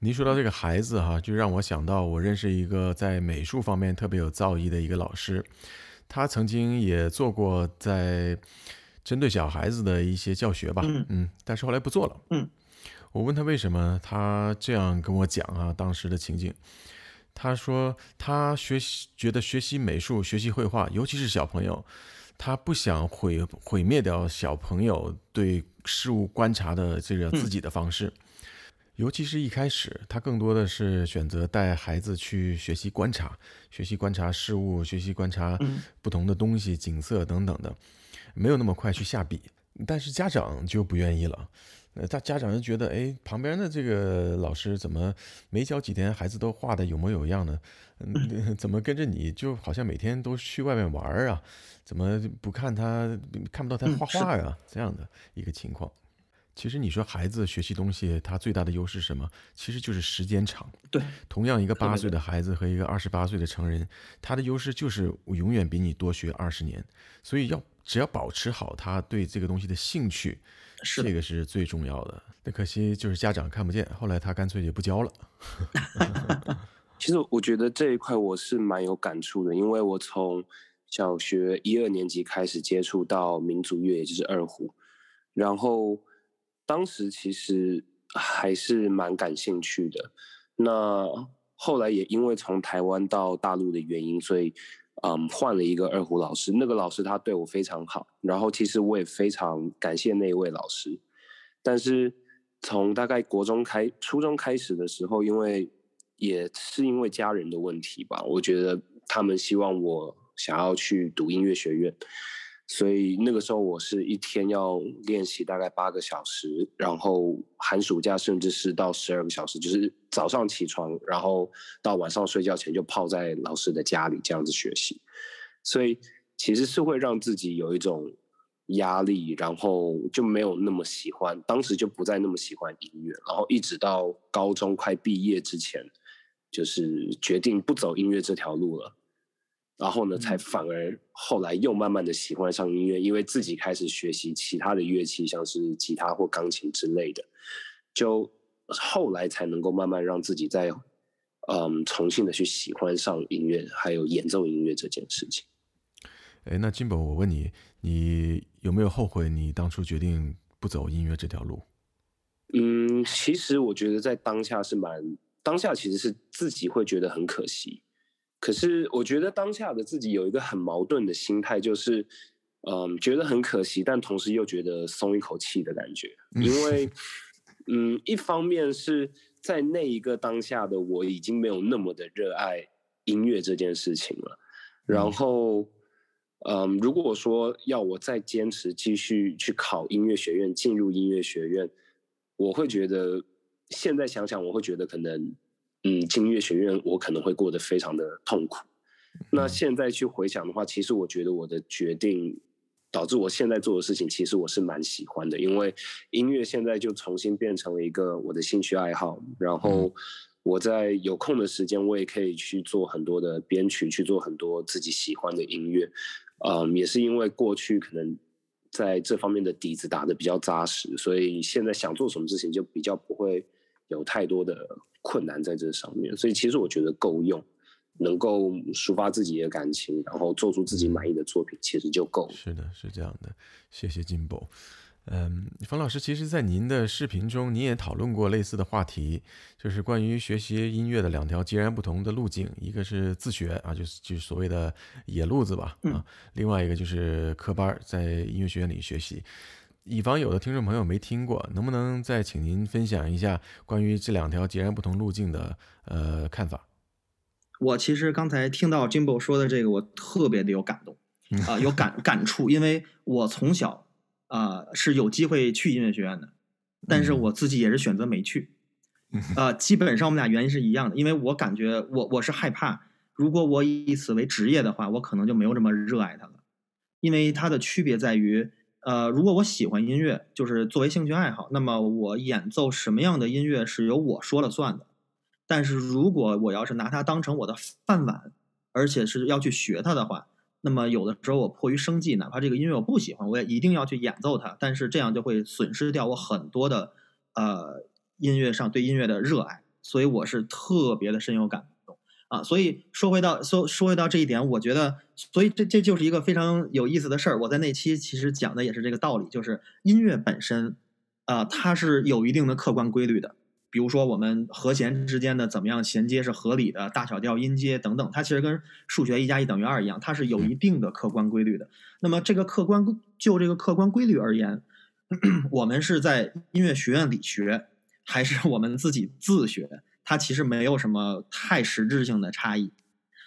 您说到这个孩子哈，就让我想到我认识一个在美术方面特别有造诣的一个老师，他曾经也做过在针对小孩子的一些教学吧，嗯，嗯，但是后来不做了，嗯，我问他为什么，他这样跟我讲啊，当时的情景，他说他学习觉得学习美术、学习绘画，尤其是小朋友，他不想毁毁灭掉小朋友对事物观察的这个自己的方式。嗯尤其是一开始，他更多的是选择带孩子去学习观察，学习观察事物，学习观察不同的东西、景色等等的，没有那么快去下笔。但是家长就不愿意了，呃，大家长就觉得，哎，旁边的这个老师怎么没教几天，孩子都画的有模有样呢？嗯，怎么跟着你就好像每天都去外面玩啊？怎么不看他看不到他画画呀、啊？这样的一个情况。其实你说孩子学习东西，他最大的优势是什么？其实就是时间长。对，同样一个八岁的孩子和一个二十八岁的成人，他的优势就是我永远比你多学二十年。所以要只要保持好他对这个东西的兴趣，是这个是最重要的。那可惜就是家长看不见，后来他干脆就不教了。其实我觉得这一块我是蛮有感触的，因为我从小学一二年级开始接触到民族乐，也就是二胡，然后。当时其实还是蛮感兴趣的，那后来也因为从台湾到大陆的原因，所以嗯换了一个二胡老师。那个老师他对我非常好，然后其实我也非常感谢那一位老师。但是从大概国中开、初中开始的时候，因为也是因为家人的问题吧，我觉得他们希望我想要去读音乐学院。所以那个时候我是一天要练习大概八个小时，然后寒暑假甚至是到十二个小时，就是早上起床，然后到晚上睡觉前就泡在老师的家里这样子学习。所以其实是会让自己有一种压力，然后就没有那么喜欢，当时就不再那么喜欢音乐，然后一直到高中快毕业之前，就是决定不走音乐这条路了。然后呢，才反而后来又慢慢的喜欢上音乐，因为自己开始学习其他的乐器，像是吉他或钢琴之类的，就后来才能够慢慢让自己再嗯重新的去喜欢上音乐，还有演奏音乐这件事情。哎，那金宝，我问你，你有没有后悔你当初决定不走音乐这条路？嗯，其实我觉得在当下是蛮，当下其实是自己会觉得很可惜。可是我觉得当下的自己有一个很矛盾的心态，就是，嗯，觉得很可惜，但同时又觉得松一口气的感觉。因为，嗯，一方面是在那一个当下的我已经没有那么的热爱音乐这件事情了。然后，嗯，如果说要我再坚持继续去考音乐学院，进入音乐学院，我会觉得现在想想，我会觉得可能。嗯，进音乐学院我可能会过得非常的痛苦。那现在去回想的话，其实我觉得我的决定导致我现在做的事情，其实我是蛮喜欢的，因为音乐现在就重新变成了一个我的兴趣爱好。然后我在有空的时间，我也可以去做很多的编曲，去做很多自己喜欢的音乐。嗯，也是因为过去可能在这方面的底子打得比较扎实，所以现在想做什么事情就比较不会有太多的。困难在这上面，所以其实我觉得够用，能够抒发自己的感情，然后做出自己满意的作品，其实就够了。是的，是这样的。谢谢金宝。嗯，冯老师，其实，在您的视频中，您也讨论过类似的话题，就是关于学习音乐的两条截然不同的路径，一个是自学啊，就是就是所谓的野路子吧，啊，另外一个就是科班，在音乐学院里学习。以防有的听众朋友没听过，能不能再请您分享一下关于这两条截然不同路径的呃看法？我其实刚才听到 Jimbo 说的这个，我特别的有感动 啊、呃，有感感触，因为我从小啊、呃、是有机会去音乐学院的，但是我自己也是选择没去，啊、呃，基本上我们俩原因是一样的，因为我感觉我我是害怕，如果我以此为职业的话，我可能就没有这么热爱它了，因为它的区别在于。呃，如果我喜欢音乐，就是作为兴趣爱好，那么我演奏什么样的音乐是由我说了算的。但是如果我要是拿它当成我的饭碗，而且是要去学它的话，那么有的时候我迫于生计，哪怕这个音乐我不喜欢，我也一定要去演奏它。但是这样就会损失掉我很多的呃音乐上对音乐的热爱，所以我是特别的深有感。啊，所以说回到说说回到这一点，我觉得，所以这这就是一个非常有意思的事儿。我在那期其实讲的也是这个道理，就是音乐本身，啊、它是有一定的客观规律的。比如说我们和弦之间的怎么样衔接是合理的，大小调音阶等等，它其实跟数学一加一等于二一样，它是有一定的客观规律的。那么这个客观就这个客观规律而言，我们是在音乐学院里学，还是我们自己自学？它其实没有什么太实质性的差异，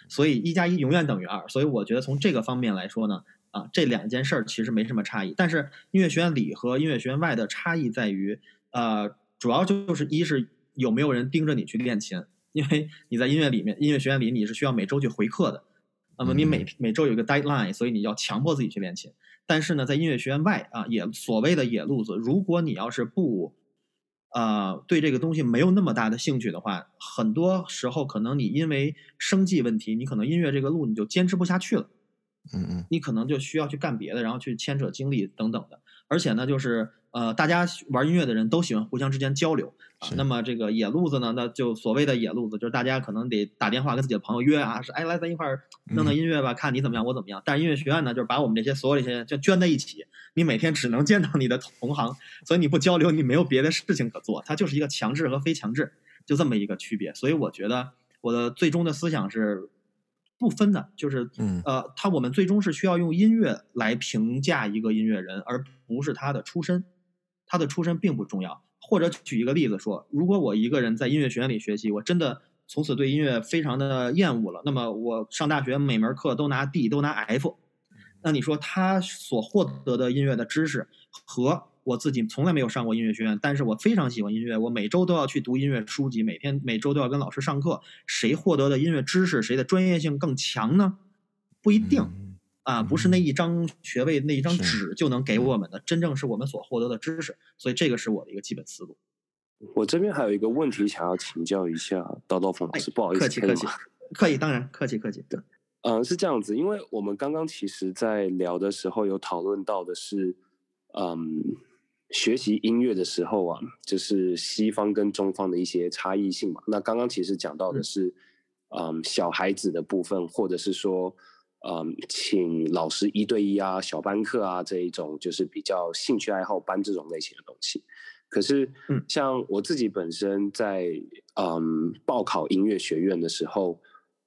所以一加一永远等于二。所以我觉得从这个方面来说呢，啊，这两件事儿其实没什么差异。但是音乐学院里和音乐学院外的差异在于，呃，主要就是一是有没有人盯着你去练琴，因为你在音乐里面，音乐学院里你是需要每周去回课的，那么你每每周有一个 deadline，所以你要强迫自己去练琴。但是呢，在音乐学院外啊，也所谓的野路子，如果你要是不呃，对这个东西没有那么大的兴趣的话，很多时候可能你因为生计问题，你可能音乐这个路你就坚持不下去了。嗯嗯，你可能就需要去干别的，然后去牵扯精力等等的。而且呢，就是呃，大家玩音乐的人都喜欢互相之间交流啊。那么这个野路子呢，那就所谓的野路子，就是大家可能得打电话跟自己的朋友约啊，是哎来咱一块儿弄弄音乐吧，看你怎么样，我怎么样。但是音乐学院呢，就是把我们这些所有这些就圈在一起，你每天只能见到你的同行，所以你不交流，你没有别的事情可做。它就是一个强制和非强制，就这么一个区别。所以我觉得我的最终的思想是。不分的，就是，呃，他我们最终是需要用音乐来评价一个音乐人，而不是他的出身，他的出身并不重要。或者举一个例子说，如果我一个人在音乐学院里学习，我真的从此对音乐非常的厌恶了，那么我上大学每门课都拿 D，都拿 F，那你说他所获得的音乐的知识和我自己从来没有上过音乐学院，但是我非常喜欢音乐，我每周都要去读音乐书籍，每天每周都要跟老师上课。谁获得的音乐知识，谁的专业性更强呢？不一定，嗯、啊，不是那一张学位、那一张纸就能给我们的，真正是我们所获得的知识。所以这个是我的一个基本思路。我这边还有一个问题想要请教一下刀刀锋老师，不好意思，客气客 气，可以，当然客气客气。对，嗯，是这样子，因为我们刚刚其实在聊的时候有讨论到的是，嗯。学习音乐的时候啊，就是西方跟中方的一些差异性嘛。那刚刚其实讲到的是，嗯，嗯，小孩子的部分，或者是说，嗯，请老师一对一啊、小班课啊这一种，就是比较兴趣爱好班这种类型的东西。可是，像我自己本身在嗯报考音乐学院的时候，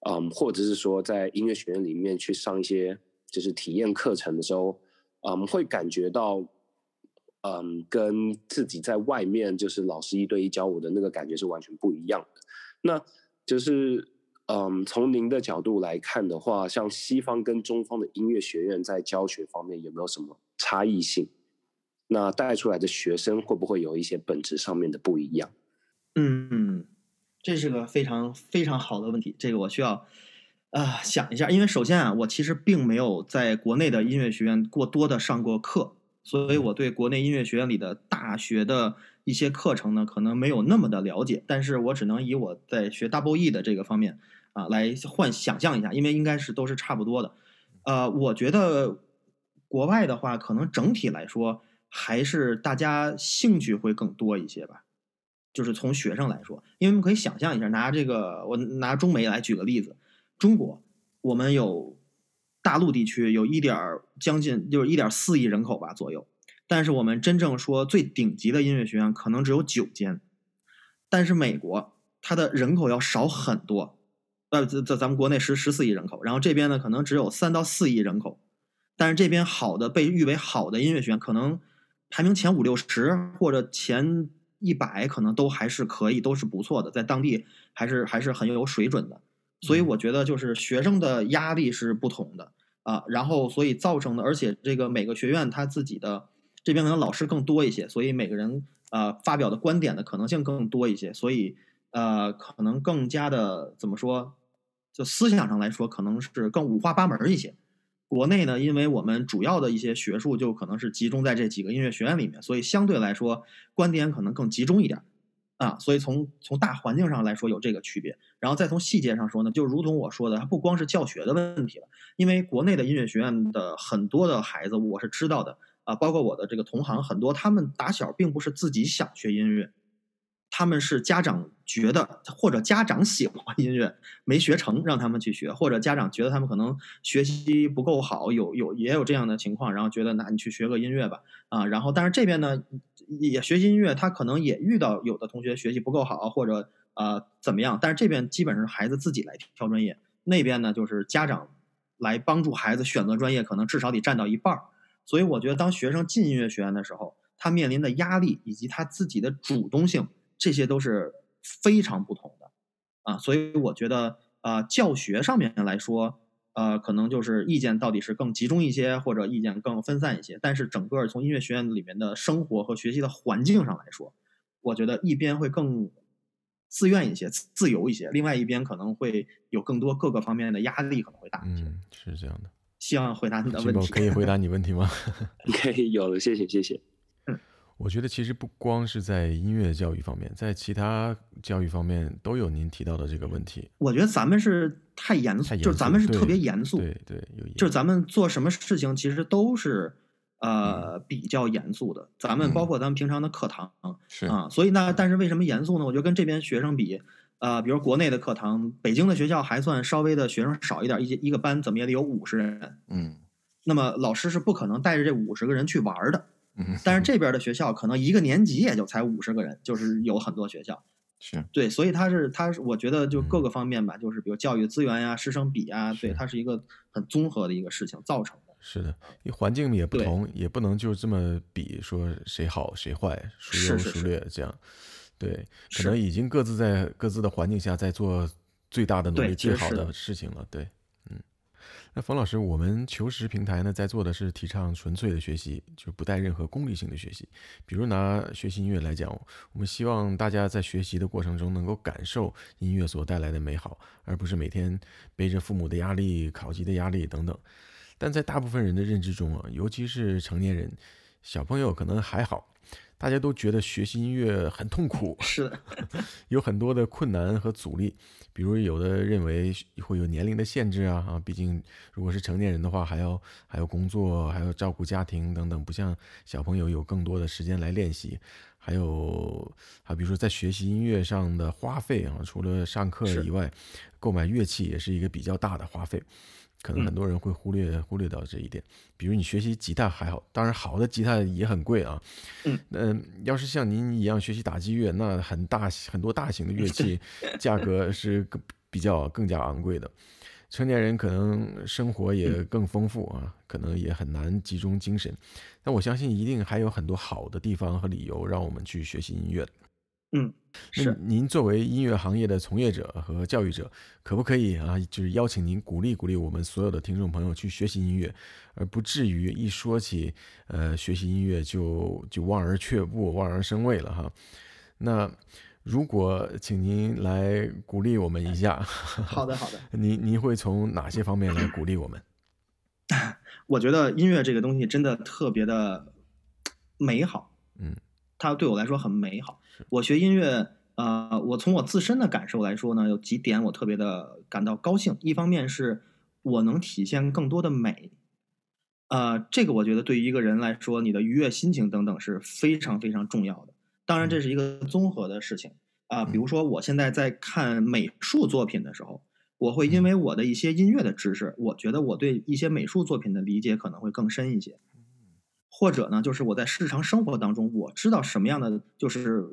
嗯，或者是说在音乐学院里面去上一些就是体验课程的时候，嗯，会感觉到。嗯，跟自己在外面就是老师一对一教我的那个感觉是完全不一样的。那就是，嗯，从您的角度来看的话，像西方跟中方的音乐学院在教学方面有没有什么差异性？那带出来的学生会不会有一些本质上面的不一样？嗯，这是个非常非常好的问题，这个我需要啊、想一下，因为首先啊，我其实并没有在国内的音乐学院过多的上过课。所以我对国内音乐学院里的大学的一些课程呢，可能没有那么的了解，但是我只能以我在学 double E 的这个方面啊来幻想象一下，因为应该是都是差不多的。呃，我觉得国外的话，可能整体来说还是大家兴趣会更多一些吧，就是从学生来说，因为我们可以想象一下，拿这个我拿中美来举个例子，中国我们有。大陆地区有一点将近就是一点四亿人口吧左右，但是我们真正说最顶级的音乐学院可能只有九间，但是美国它的人口要少很多，呃，在在咱们国内十十四亿人口，然后这边呢可能只有三到四亿人口，但是这边好的被誉为好的音乐学院，可能排名前五六十或者前一百，可能都还是可以，都是不错的，在当地还是还是很有水准的。所以我觉得就是学生的压力是不同的啊，然后所以造成的，而且这个每个学院他自己的这边可能老师更多一些，所以每个人呃发表的观点的可能性更多一些，所以呃可能更加的怎么说，就思想上来说可能是更五花八门一些。国内呢，因为我们主要的一些学术就可能是集中在这几个音乐学院里面，所以相对来说观点可能更集中一点。啊，所以从从大环境上来说有这个区别，然后再从细节上说呢，就如同我说的，它不光是教学的问题了，因为国内的音乐学院的很多的孩子我是知道的啊，包括我的这个同行很多，他们打小并不是自己想学音乐，他们是家长觉得或者家长喜欢音乐没学成让他们去学，或者家长觉得他们可能学习不够好，有有也有这样的情况，然后觉得那你去学个音乐吧啊，然后但是这边呢。也学习音乐，他可能也遇到有的同学学习不够好，或者呃怎么样，但是这边基本上孩子自己来挑专业，那边呢就是家长来帮助孩子选择专业，可能至少得占到一半儿。所以我觉得，当学生进音乐学院的时候，他面临的压力以及他自己的主动性，这些都是非常不同的啊。所以我觉得，呃，教学上面来说。呃，可能就是意见到底是更集中一些，或者意见更分散一些。但是整个从音乐学院里面的生活和学习的环境上来说，我觉得一边会更自愿一些、自由一些，另外一边可能会有更多各个方面的压力，可能会大一些。嗯，是这样的。希望回答你的问题。可以回答你问题吗？可以，有了，谢谢，谢谢。我觉得其实不光是在音乐教育方面，在其他教育方面都有您提到的这个问题。我觉得咱们是太严肃，就是咱们是特别严肃，对对，有就是咱们做什么事情其实都是呃、嗯、比较严肃的。咱们包括咱们平常的课堂、嗯、是啊，所以呢，但是为什么严肃呢？我觉得跟这边学生比，呃，比如国内的课堂，北京的学校还算稍微的学生少一点，一一个班怎么也得有五十人，嗯，那么老师是不可能带着这五十个人去玩的。但是这边的学校可能一个年级也就才五十个人，就是有很多学校，是对，所以他是他是我觉得就各个方面吧，就是比如教育资源呀、师生比啊，对，它是一个很综合的一个事情造成的。是的，因为环境也不同，也不能就这么比说谁好谁坏，孰优孰劣这样。对，可能已经各自在各自的环境下在做最大的努力、最好的事情了。对。那冯老师，我们求实平台呢，在做的是提倡纯粹的学习，就不带任何功利性的学习。比如拿学习音乐来讲，我们希望大家在学习的过程中能够感受音乐所带来的美好，而不是每天背着父母的压力、考级的压力等等。但在大部分人的认知中啊，尤其是成年人，小朋友可能还好。大家都觉得学习音乐很痛苦，是的，有很多的困难和阻力。比如有的认为会有年龄的限制啊，啊，毕竟如果是成年人的话，还要还要工作，还要照顾家庭等等，不像小朋友有更多的时间来练习。还有啊，比如说在学习音乐上的花费啊，除了上课以外，购买乐器也是一个比较大的花费。可能很多人会忽略、嗯、忽略到这一点，比如你学习吉他还好，当然好的吉他也很贵啊。嗯，呃、要是像您一样学习打击乐，那很大很多大型的乐器 价格是比较更加昂贵的。成年人可能生活也更丰富啊，嗯、可能也很难集中精神。但我相信一定还有很多好的地方和理由让我们去学习音乐。嗯，是。您作为音乐行业的从业者和教育者，可不可以啊，就是邀请您鼓励鼓励我们所有的听众朋友去学习音乐，而不至于一说起呃学习音乐就就望而却步、望而生畏了哈。那如果请您来鼓励我们一下，好的好的，您您会从哪些方面来鼓励我们？我觉得音乐这个东西真的特别的美好，嗯，它对我来说很美好。我学音乐，呃，我从我自身的感受来说呢，有几点我特别的感到高兴。一方面是我能体现更多的美，呃，这个我觉得对于一个人来说，你的愉悦心情等等是非常非常重要的。当然，这是一个综合的事情啊，呃。比如说，我现在在看美术作品的时候，我会因为我的一些音乐的知识，我觉得我对一些美术作品的理解可能会更深一些。或者呢，就是我在日常生活当中，我知道什么样的，就是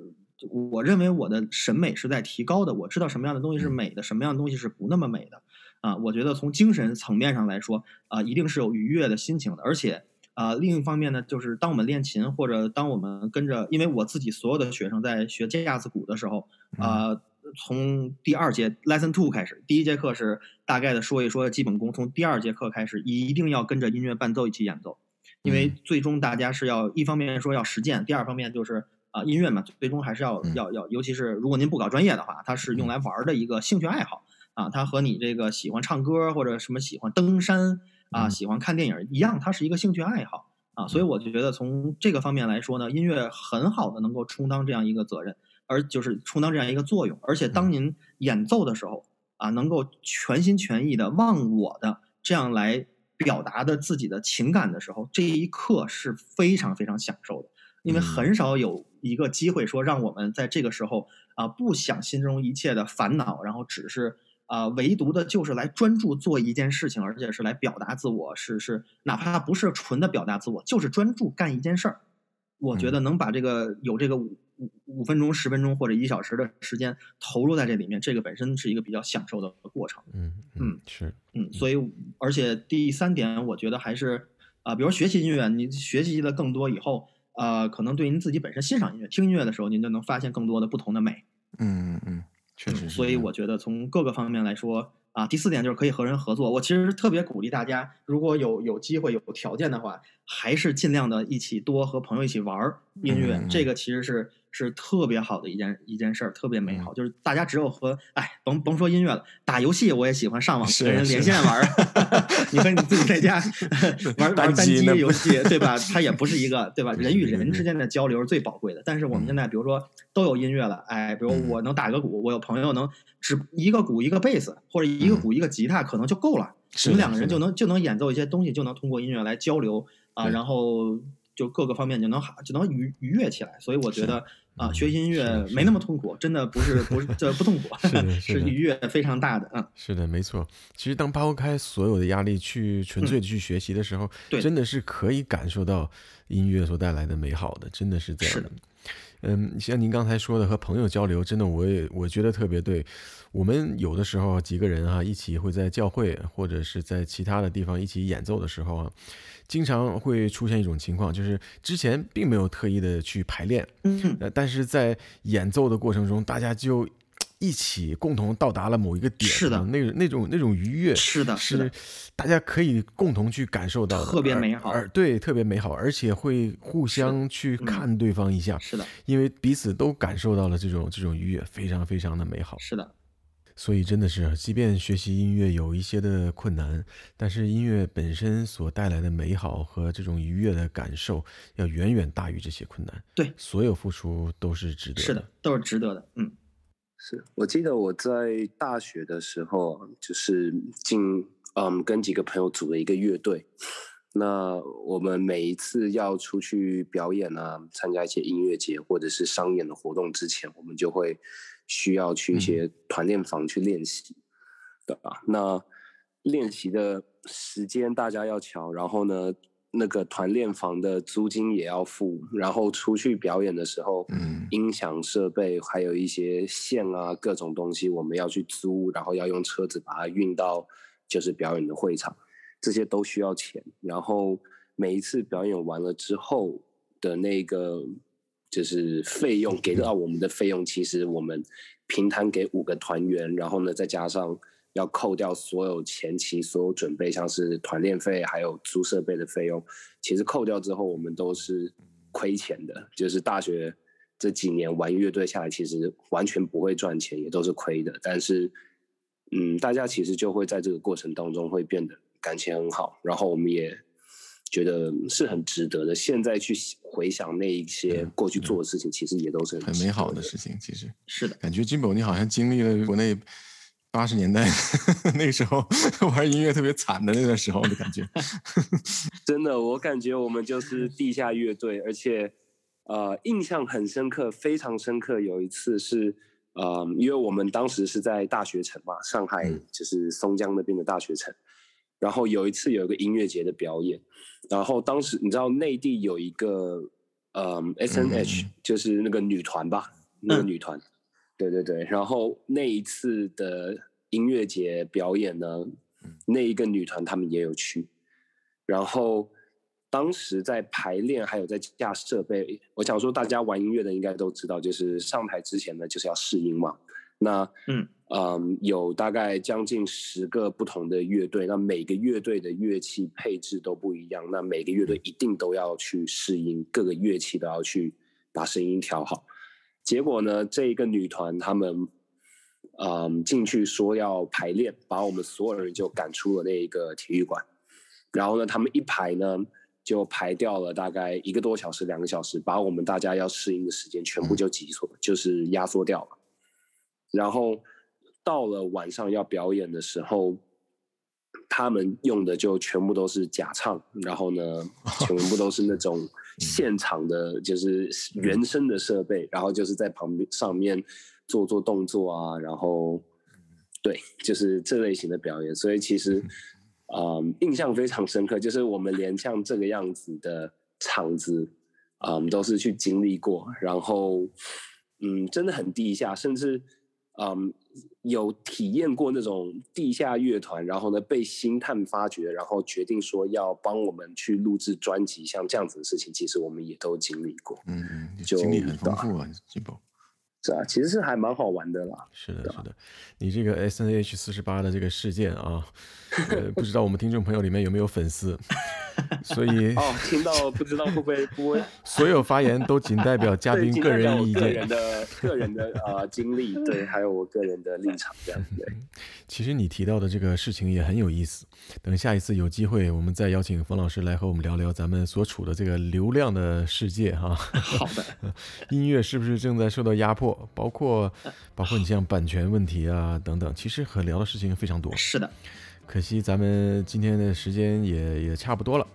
我认为我的审美是在提高的。我知道什么样的东西是美的，什么样的东西是不那么美的。啊，我觉得从精神层面上来说，啊，一定是有愉悦的心情的。而且，啊，另一方面呢，就是当我们练琴或者当我们跟着，因为我自己所有的学生在学架子鼓的时候，啊，从第二节 lesson two 开始，第一节课是大概的说一说基本功，从第二节课开始一定要跟着音乐伴奏一起演奏。因为最终大家是要一方面说要实践，第二方面就是啊音乐嘛，最终还是要要要，尤其是如果您不搞专业的话，它是用来玩的一个兴趣爱好啊，它和你这个喜欢唱歌或者什么喜欢登山啊，喜欢看电影一样，它是一个兴趣爱好啊，所以我就觉得从这个方面来说呢，音乐很好的能够充当这样一个责任，而就是充当这样一个作用，而且当您演奏的时候啊，能够全心全意的忘我的这样来。表达的自己的情感的时候，这一刻是非常非常享受的，因为很少有一个机会说让我们在这个时候啊、呃、不想心中一切的烦恼，然后只是啊、呃、唯独的就是来专注做一件事情，而且是来表达自我，是是哪怕不是纯的表达自我，就是专注干一件事儿。我觉得能把这个有这个五五五分钟、十分钟或者一小时的时间投入在这里面，这个本身是一个比较享受的过程。嗯嗯是嗯，所以而且第三点，我觉得还是啊、呃，比如学习音乐，你学习的更多以后，啊、呃，可能对您自己本身欣赏音乐、听音乐的时候，您就能发现更多的不同的美。嗯嗯嗯，确实、嗯。所以我觉得从各个方面来说。啊，第四点就是可以和人合作。我其实特别鼓励大家，如果有有机会、有条件的话，还是尽量的一起多和朋友一起玩音乐。嗯、这个其实是是特别好的一件一件事儿，特别美好。就是大家只有和哎，甭甭说音乐了，打游戏我也喜欢上网跟人连线玩儿。你和你自己在家 玩玩单机游戏，对吧？它也不是一个对吧？人与人之间的交流是最宝贵的。但是我们现在比如说都有音乐了，哎，比如我能打个鼓，我有朋友能只一个鼓一个贝斯，或者一个鼓一个吉他，可能就够了。我们两个人就能就能演奏一些东西，就能通过音乐来交流啊，然后。就各个方面就能好就能愉愉悦起来，所以我觉得啊，学音乐没那么痛苦，真的不是不是这不痛苦，是是愉悦非常大的嗯。是的，没错。其实当抛开所有的压力去纯粹的去学习的时候，对，真的是可以感受到音乐所带来的美好的，真的是这样的。嗯，像您刚才说的和朋友交流，真的我也我觉得特别对。我们有的时候几个人啊，一起会在教会或者是在其他的地方一起演奏的时候啊。经常会出现一种情况，就是之前并没有特意的去排练，嗯，但是在演奏的过程中，大家就一起共同到达了某一个点，是的，那种那种那种愉悦，是的，是大家可以共同去感受到的，特别美好，而对，特别美好，而且会互相去看对方一下，是的，因为彼此都感受到了这种这种愉悦，非常非常的美好，是的。所以真的是，即便学习音乐有一些的困难，但是音乐本身所带来的美好和这种愉悦的感受，要远远大于这些困难。对，所有付出都是值得的。是的，都是值得的。嗯，是我记得我在大学的时候，就是进嗯跟几个朋友组了一个乐队。那我们每一次要出去表演啊，参加一些音乐节或者是商演的活动之前，我们就会。需要去一些团练房去练习，嗯、对吧？那练习的时间大家要瞧，然后呢，那个团练房的租金也要付，然后出去表演的时候，嗯，音响设备还有一些线啊，各种东西我们要去租，然后要用车子把它运到就是表演的会场，这些都需要钱。然后每一次表演完了之后的那个。就是费用给到我们的费用，其实我们平摊给五个团员，然后呢，再加上要扣掉所有前期所有准备，像是团练费还有租设备的费用，其实扣掉之后，我们都是亏钱的。就是大学这几年玩乐队下来，其实完全不会赚钱，也都是亏的。但是，嗯，大家其实就会在这个过程当中会变得感情很好，然后我们也。觉得是很值得的。现在去回想那一些过去做的事情，其实也都是很美好的事情。其实是的，感觉 Jimbo 你好像经历了国内八十年代 那个时候 玩音乐特别惨的那段时候的感觉。真的，我感觉我们就是地下乐队，而且呃，印象很深刻，非常深刻。有一次是呃，因为我们当时是在大学城嘛，上海就是松江那边的大学城。然后有一次有一个音乐节的表演，然后当时你知道内地有一个呃 S N H 就是那个女团吧，那个女团，嗯、对对对，然后那一次的音乐节表演呢，那一个女团他们也有去，然后当时在排练还有在架设备，我想说大家玩音乐的应该都知道，就是上台之前呢就是要试音嘛，那嗯。嗯，有大概将近十个不同的乐队，那每个乐队的乐器配置都不一样，那每个乐队一定都要去适应，各个乐器都要去把声音调好。结果呢，这一个女团他们，嗯，进去说要排练，把我们所有人就赶出了那一个体育馆。然后呢，他们一排呢就排掉了大概一个多小时、两个小时，把我们大家要适应的时间全部就挤缩，就是压缩掉了。然后。到了晚上要表演的时候，他们用的就全部都是假唱，然后呢，全部都是那种 现场的，就是原声的设备，然后就是在旁边上面做做动作啊，然后对，就是这类型的表演。所以其实，嗯，印象非常深刻，就是我们连像这个样子的场子，嗯，都是去经历过，然后，嗯，真的很地下，甚至。嗯，有体验过那种地下乐团，然后呢被星探发掘，然后决定说要帮我们去录制专辑，像这样子的事情，其实我们也都经历过。嗯嗯，就经历很丰富啊。是啊，其实是还蛮好玩的啦。是的，是的，你这个 SNH 四十八的这个事件啊，呃，不知道我们听众朋友里面有没有粉丝，所以哦，听到不知道会不会不会，所有发言都仅代表嘉宾个人意见，个人的个人的呃经历，对，还有我个人的立场这样子。对，其实你提到的这个事情也很有意思，等下一次有机会，我们再邀请冯老师来和我们聊聊咱们所处的这个流量的世界哈。好的，音乐是不是正在受到压迫？包括包括你像版权问题啊等等，其实可聊的事情非常多。是的，可惜咱们今天的时间也也差不多了。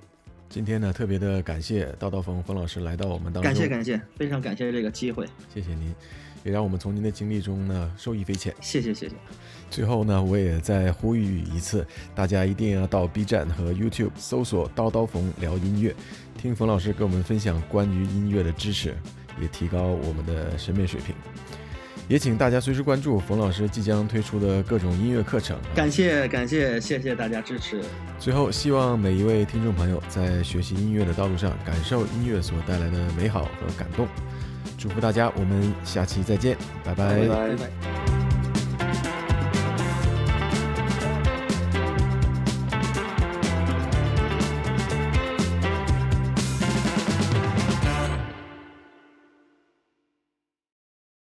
今天呢，特别的感谢刀刀冯冯老师来到我们当中。感谢感谢，非常感谢这个机会。谢谢您，也让我们从您的经历中呢受益匪浅。谢谢谢谢。最后呢，我也再呼吁一次，大家一定要到 B 站和 YouTube 搜索刀刀冯聊音乐，听冯老师给我们分享关于音乐的知识。也提高我们的审美水平，也请大家随时关注冯老师即将推出的各种音乐课程。感谢感谢，谢谢大家支持。最后，希望每一位听众朋友在学习音乐的道路上，感受音乐所带来的美好和感动。祝福大家，我们下期再见，拜拜。拜拜。